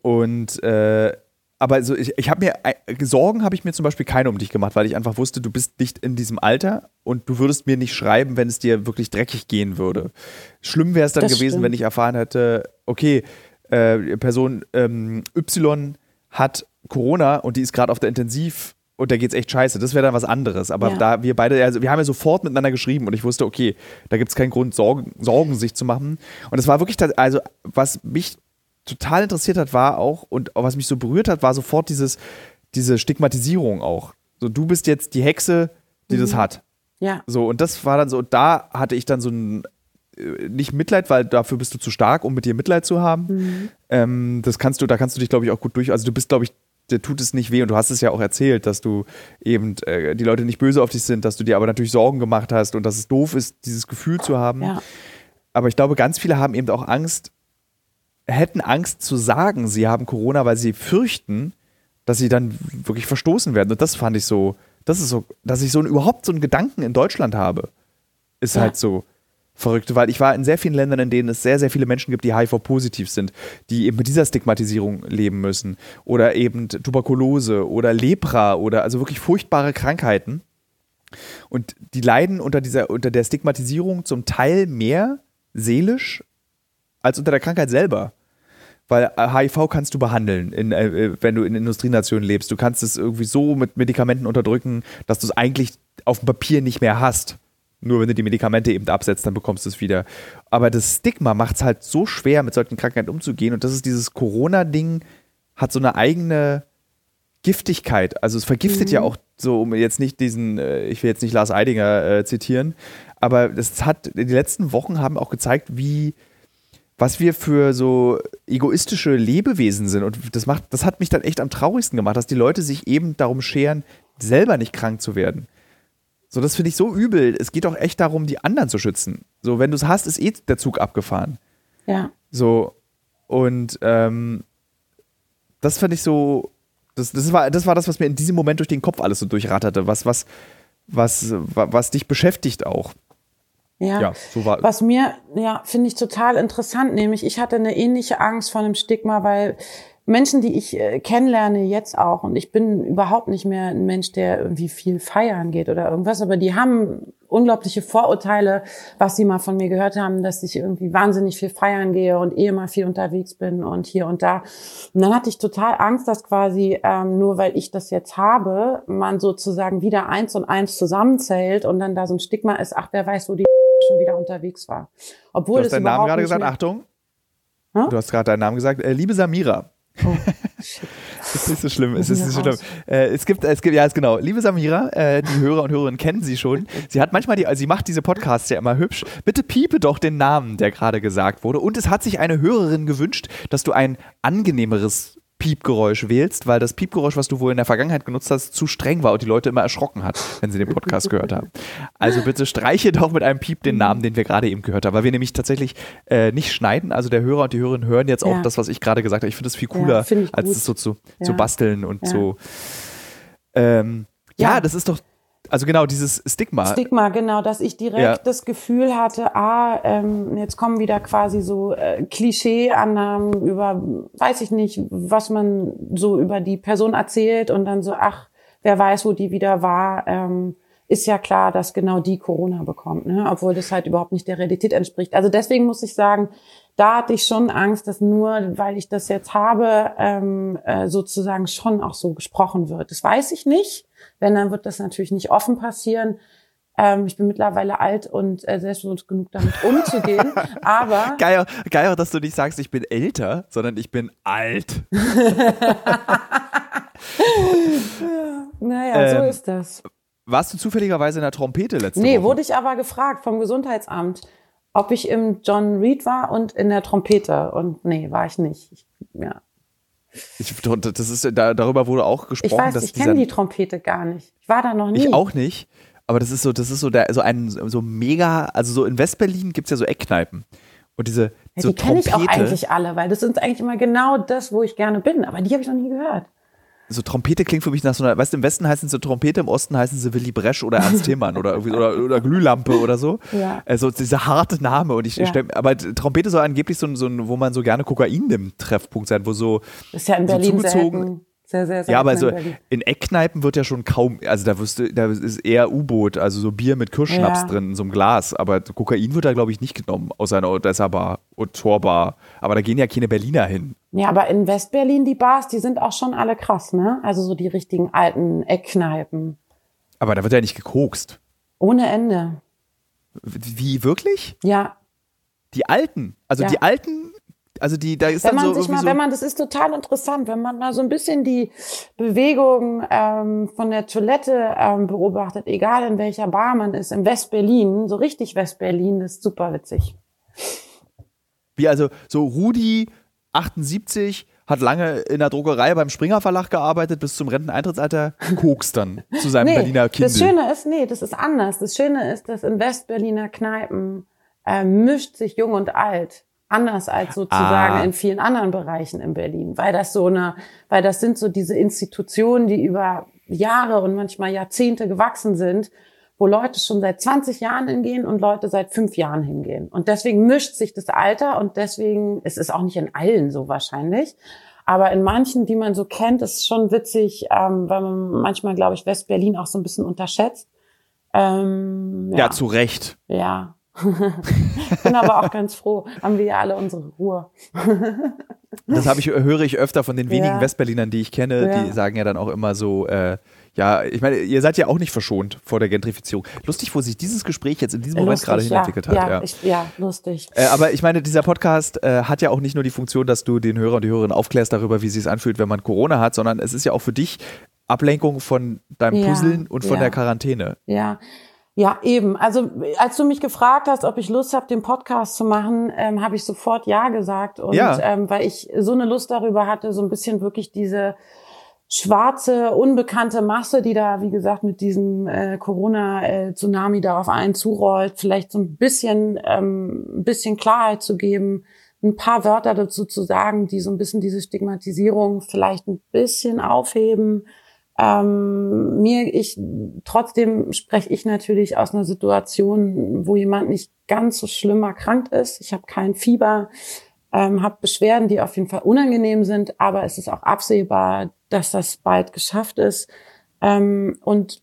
und äh, aber so, ich, ich habe mir äh, Sorgen habe ich mir zum Beispiel keine um dich gemacht, weil ich einfach wusste, du bist nicht in diesem Alter und du würdest mir nicht schreiben, wenn es dir wirklich dreckig gehen würde. Schlimm wäre es dann das gewesen, stimmt. wenn ich erfahren hätte, okay, äh, Person ähm, Y hat Corona und die ist gerade auf der Intensiv und da geht's echt scheiße. Das wäre dann was anderes. Aber ja. da wir beide, also wir haben ja sofort miteinander geschrieben und ich wusste, okay, da gibt es keinen Grund, Sorgen, Sorgen sich zu machen. Und es war wirklich, also was mich total interessiert hat, war auch, und was mich so berührt hat, war sofort dieses, diese Stigmatisierung auch. So, du bist jetzt die Hexe, die mhm. das hat. Ja. So, und das war dann so, da hatte ich dann so ein äh, nicht Mitleid, weil dafür bist du zu stark, um mit dir Mitleid zu haben. Mhm. Ähm, das kannst du, da kannst du dich, glaube ich, auch gut durch. Also du bist, glaube ich, dir tut es nicht weh und du hast es ja auch erzählt, dass du eben äh, die Leute nicht böse auf dich sind, dass du dir aber natürlich Sorgen gemacht hast und dass es doof ist, dieses Gefühl zu haben. Ja. Aber ich glaube, ganz viele haben eben auch Angst, hätten Angst zu sagen, sie haben Corona, weil sie fürchten, dass sie dann wirklich verstoßen werden. Und das fand ich so, das ist so, dass ich so überhaupt so einen Gedanken in Deutschland habe, ist ja. halt so verrückt, weil ich war in sehr vielen Ländern, in denen es sehr, sehr viele Menschen gibt, die HIV-positiv sind, die eben mit dieser Stigmatisierung leben müssen. Oder eben Tuberkulose oder Lepra oder also wirklich furchtbare Krankheiten. Und die leiden unter, dieser, unter der Stigmatisierung zum Teil mehr seelisch als unter der Krankheit selber. Weil HIV kannst du behandeln, in, äh, wenn du in Industrienationen lebst. Du kannst es irgendwie so mit Medikamenten unterdrücken, dass du es eigentlich auf dem Papier nicht mehr hast. Nur wenn du die Medikamente eben absetzt, dann bekommst du es wieder. Aber das Stigma macht es halt so schwer, mit solchen Krankheiten umzugehen. Und das ist dieses Corona-Ding, hat so eine eigene Giftigkeit. Also es vergiftet mhm. ja auch so, um jetzt nicht diesen, äh, ich will jetzt nicht Lars Eidinger äh, zitieren, aber das hat, die letzten Wochen haben auch gezeigt, wie, was wir für so egoistische Lebewesen sind. Und das macht, das hat mich dann echt am traurigsten gemacht, dass die Leute sich eben darum scheren, selber nicht krank zu werden. So, das finde ich so übel. Es geht doch echt darum, die anderen zu schützen. So, wenn du es hast, ist eh der Zug abgefahren. Ja. So, und ähm, das fand ich so, das, das, war, das war das, was mir in diesem Moment durch den Kopf alles so durchratterte, was, was, was, was, was dich beschäftigt auch. Ja, ja so war was mir, ja, finde ich total interessant, nämlich ich hatte eine ähnliche Angst vor einem Stigma, weil Menschen, die ich äh, kennenlerne jetzt auch, und ich bin überhaupt nicht mehr ein Mensch, der irgendwie viel feiern geht oder irgendwas, aber die haben unglaubliche Vorurteile, was sie mal von mir gehört haben, dass ich irgendwie wahnsinnig viel feiern gehe und eh mal viel unterwegs bin und hier und da. Und dann hatte ich total Angst, dass quasi ähm, nur weil ich das jetzt habe, man sozusagen wieder eins und eins zusammenzählt und dann da so ein Stigma ist, ach, wer weiß, wo die schon wieder unterwegs war. Obwohl du hast deinen Namen gerade gesagt, Achtung. Hm? Du hast gerade deinen Namen gesagt. Äh, liebe Samira, Oh, shit. ist nicht so schlimm. Es ist nicht so schlimm. Äh, es gibt, es gibt, ja, ist genau. Liebe Samira, äh, die Hörer und Hörerinnen kennen sie schon. Sie hat manchmal die, also sie macht diese Podcasts ja immer hübsch. Bitte piepe doch den Namen, der gerade gesagt wurde. Und es hat sich eine Hörerin gewünscht, dass du ein angenehmeres Piepgeräusch wählst, weil das Piepgeräusch, was du wohl in der Vergangenheit genutzt hast, zu streng war und die Leute immer erschrocken hat, wenn sie den Podcast gehört haben. Also bitte streiche doch mit einem Piep den Namen, den wir gerade eben gehört haben, weil wir nämlich tatsächlich äh, nicht schneiden. Also der Hörer und die Hörerin hören jetzt auch ja. das, was ich gerade gesagt habe. Ich finde das viel cooler, ja, als es so zu, ja. zu basteln und so. Ähm, ja, das ist doch also genau, dieses Stigma. Stigma, genau, dass ich direkt ja. das Gefühl hatte, ah, ähm, jetzt kommen wieder quasi so äh, Klischee-Annahmen über, weiß ich nicht, was man so über die Person erzählt und dann so, ach, wer weiß, wo die wieder war. Ähm, ist ja klar, dass genau die Corona bekommt, ne? obwohl das halt überhaupt nicht der Realität entspricht. Also deswegen muss ich sagen, da hatte ich schon Angst, dass nur, weil ich das jetzt habe, ähm, äh, sozusagen schon auch so gesprochen wird. Das weiß ich nicht. Wenn, dann wird das natürlich nicht offen passieren. Ähm, ich bin mittlerweile alt und äh, selbstbewusst genug damit umzugehen. aber. Geil, geil, dass du nicht sagst, ich bin älter, sondern ich bin alt. naja, ähm, so ist das. Warst du zufälligerweise in der Trompete letzte Nee, Woche? wurde ich aber gefragt vom Gesundheitsamt, ob ich im John Reed war und in der Trompete. Und nee, war ich nicht. Ich, ja. Ich, das ist, da, darüber wurde auch gesprochen, Ich weiß, dass ich kenne die Trompete gar nicht. Ich war da noch nie. Ich auch nicht. Aber das ist so, das ist so der, so ein so mega, also so in Westberlin gibt es ja so Eckkneipen. Und diese Ja, so die kenne ich auch eigentlich alle, weil das sind eigentlich immer genau das, wo ich gerne bin. Aber die habe ich noch nie gehört. So Trompete klingt für mich nach so einer, weißt du, im Westen heißen sie Trompete, im Osten heißen sie Willy Bresch oder Ernst Thiemann oder irgendwie oder, oder Glühlampe oder so. Ja. Also dieser harte Name und ich Ja. stell, aber Trompete soll angeblich so ein, so ein, wo man so gerne Kokain nimmt, Treffpunkt sein, wo so ist ja in So Berlin zugezogen- selten. Sehr, sehr selten Ja, aber in so Berlin. in Eckkneipen wird ja schon kaum, also da wirst du, da ist eher U-Boot, also so Bier mit Kirschschnaps Ja. drin in so einem Glas. Aber Kokain wird da, glaube ich, nicht genommen, außer einer Odessa-Bar und Torbar. Aber da gehen ja keine Berliner hin. Ja, aber in Westberlin, die Bars, die sind auch schon alle krass, ne? Also so die richtigen alten Eckkneipen. Aber da wird ja nicht gekokst. Ohne Ende. Wie, wirklich? Ja. Die Alten. Also Ja. die Alten, also die, da ist Wenn dann man so sich mal, irgendwie wenn man, das ist total interessant, wenn man mal so ein bisschen die Bewegung ähm, von der Toilette ähm, beobachtet, egal in welcher Bar man ist, in Westberlin, so richtig Westberlin, das ist super witzig. so, wie also so Rudi, 78, hat lange in der Druckerei beim Springer Verlag gearbeitet, bis zum Renteneintrittsalter, kokst dann zu seinem Berliner Kindle. das Schöne ist, nee, das ist anders. Das Schöne ist, dass in Westberliner Kneipen äh, mischt sich Jung und Alt. Anders als sozusagen Ah. in vielen anderen Bereichen in Berlin. Weil das so eine, weil das sind so diese Institutionen, die über Jahre und manchmal Jahrzehnte gewachsen sind, wo Leute schon seit 20 Jahren hingehen und Leute seit fünf Jahren hingehen. Und deswegen mischt sich das Alter und deswegen, es ist auch nicht in allen so wahrscheinlich, aber in manchen, die man so kennt, ist es schon witzig, ähm, weil man manchmal, glaube ich, West-Berlin auch so ein bisschen unterschätzt. Ähm, ja. ja, zu Recht. ja. Ich bin aber auch ganz froh, haben wir ja alle unsere Ruhe. Das ich, höre ich öfter von den wenigen Ja. Westberlinern, die ich kenne, Ja. die sagen ja dann auch immer so, äh, ja, ich meine, ihr seid ja auch nicht verschont vor der Gentrifizierung. Lustig, wo sich dieses Gespräch jetzt in diesem Moment Lustig, gerade hin ja, entwickelt hat. Ja, Ja. Ich, ja lustig. Äh, aber ich meine, dieser Podcast äh, hat ja auch nicht nur die Funktion, dass du den Hörer und die Hörerin aufklärst darüber, wie es sich anfühlt, wenn man Corona hat, sondern es ist ja auch für dich Ablenkung von deinem Puzzeln und von der Quarantäne. Ja, ja, eben. Also als du mich gefragt hast, ob ich Lust habe, den Podcast zu machen, ähm, habe ich sofort ja gesagt. Und Ja. ähm, weil ich so eine Lust darüber hatte, so ein bisschen wirklich diese schwarze, unbekannte Masse, die da, wie gesagt, mit diesem äh, Corona-Tsunami da auf einen zurollt, vielleicht so ein bisschen, ähm, ein bisschen Klarheit zu geben, ein paar Wörter dazu zu sagen, die so ein bisschen diese Stigmatisierung vielleicht ein bisschen aufheben. Ähm, mir, ich, trotzdem spreche ich natürlich aus einer Situation, wo jemand nicht ganz so schlimm erkrankt ist. Ich habe kein Fieber, ähm, habe Beschwerden, die auf jeden Fall unangenehm sind, aber es ist auch absehbar, dass das bald geschafft ist. Ähm, und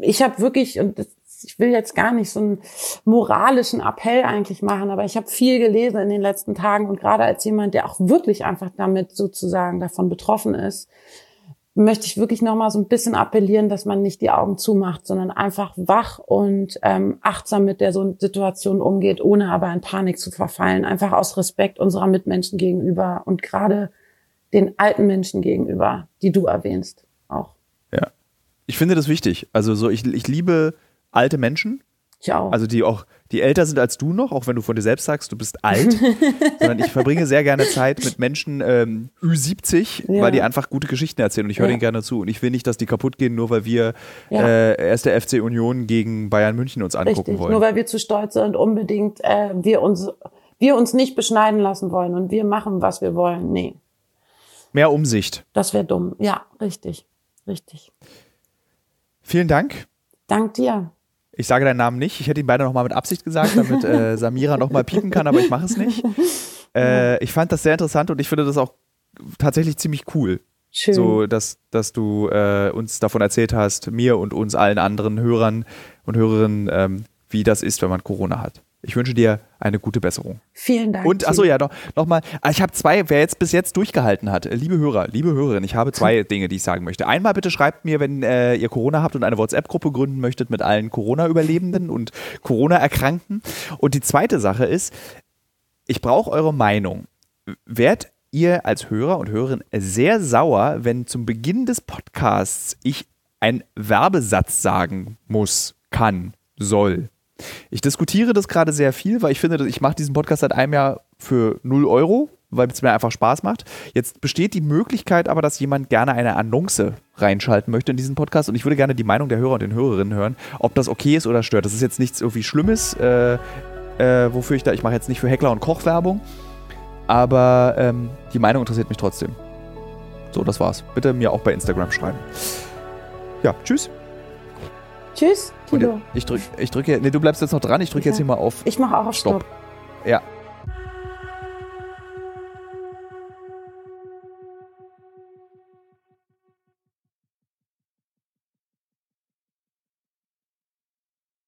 ich habe wirklich, und das, ich will jetzt gar nicht so einen moralischen Appell eigentlich machen, aber ich habe viel gelesen in den letzten Tagen und gerade als jemand, der auch wirklich einfach damit sozusagen davon betroffen ist, möchte ich wirklich nochmal so ein bisschen appellieren, dass man nicht die Augen zumacht, sondern einfach wach und ähm, achtsam mit der so Situation umgeht, ohne aber in Panik zu verfallen. Einfach aus Respekt unserer Mitmenschen gegenüber und gerade den alten Menschen gegenüber, die du erwähnst, auch. Ja. Ich finde das wichtig. Also so, ich, ich liebe alte Menschen, Ich auch. also die auch, die älter sind als du noch, auch wenn du von dir selbst sagst, du bist alt, sondern ich verbringe sehr gerne Zeit mit Menschen ähm, Ü70, Ja. weil die einfach gute Geschichten erzählen und ich höre Ja. denen gerne zu und ich will nicht, dass die kaputt gehen, nur weil wir Ja. äh, erst der FC Union gegen Bayern München uns angucken Richtig. wollen. Nur weil wir zu stolz sind und unbedingt äh, wir uns wir uns nicht beschneiden lassen wollen und wir machen, was wir wollen. Nee, Mehr Umsicht. das wäre dumm. Ja, richtig. Richtig. Vielen Dank. Dank dir. Ich sage deinen Namen nicht. Ich hätte ihn beide nochmal mit Absicht gesagt, damit äh, Samira nochmal piepen kann, aber ich mache es nicht. Äh, ich fand das sehr interessant und ich finde das auch tatsächlich ziemlich cool. Schön. So, dass, dass du äh, uns davon erzählt hast, mir und uns allen anderen Hörern und Hörerinnen, ähm, wie das ist, wenn man Corona hat. Ich wünsche dir eine gute Besserung. Vielen Dank. Und, achso, ja, noch, noch mal, ah, ich habe zwei, wer jetzt bis jetzt durchgehalten hat, äh, liebe Hörer, liebe Hörerinnen, ich habe zwei Dinge, die ich sagen möchte. Einmal bitte schreibt mir, wenn äh, ihr Corona habt und eine WhatsApp-Gruppe gründen möchtet mit allen Corona-Überlebenden und Corona-Erkrankten. Und die zweite Sache ist, ich brauche eure Meinung. Werdet ihr als Hörer und Hörerin sehr sauer, wenn zum Beginn des Podcasts ich einen Werbesatz sagen muss, kann, soll. Ich diskutiere das gerade sehr viel, weil ich finde, ich mache diesen Podcast seit einem Jahr für 0 Euro, weil es mir einfach Spaß macht. Jetzt besteht die Möglichkeit aber, dass jemand gerne eine Annonce reinschalten möchte in diesen Podcast und ich würde gerne die Meinung der Hörer und den Hörerinnen hören, ob das okay ist oder stört. Das ist jetzt nichts irgendwie Schlimmes, äh, äh, wofür ich da, ich mache jetzt nicht für Heckler und Koch Werbung, aber ähm, die Meinung interessiert mich trotzdem. So, das war's. Bitte mir auch bei Instagram schreiben. Ja, tschüss. Tschüss, Und Tilo. ich drücke, ich drücke, nee, du bleibst jetzt noch dran, ich drücke Ja. jetzt hier mal auf Ich mache auch auf Stopp. Stopp. Ja.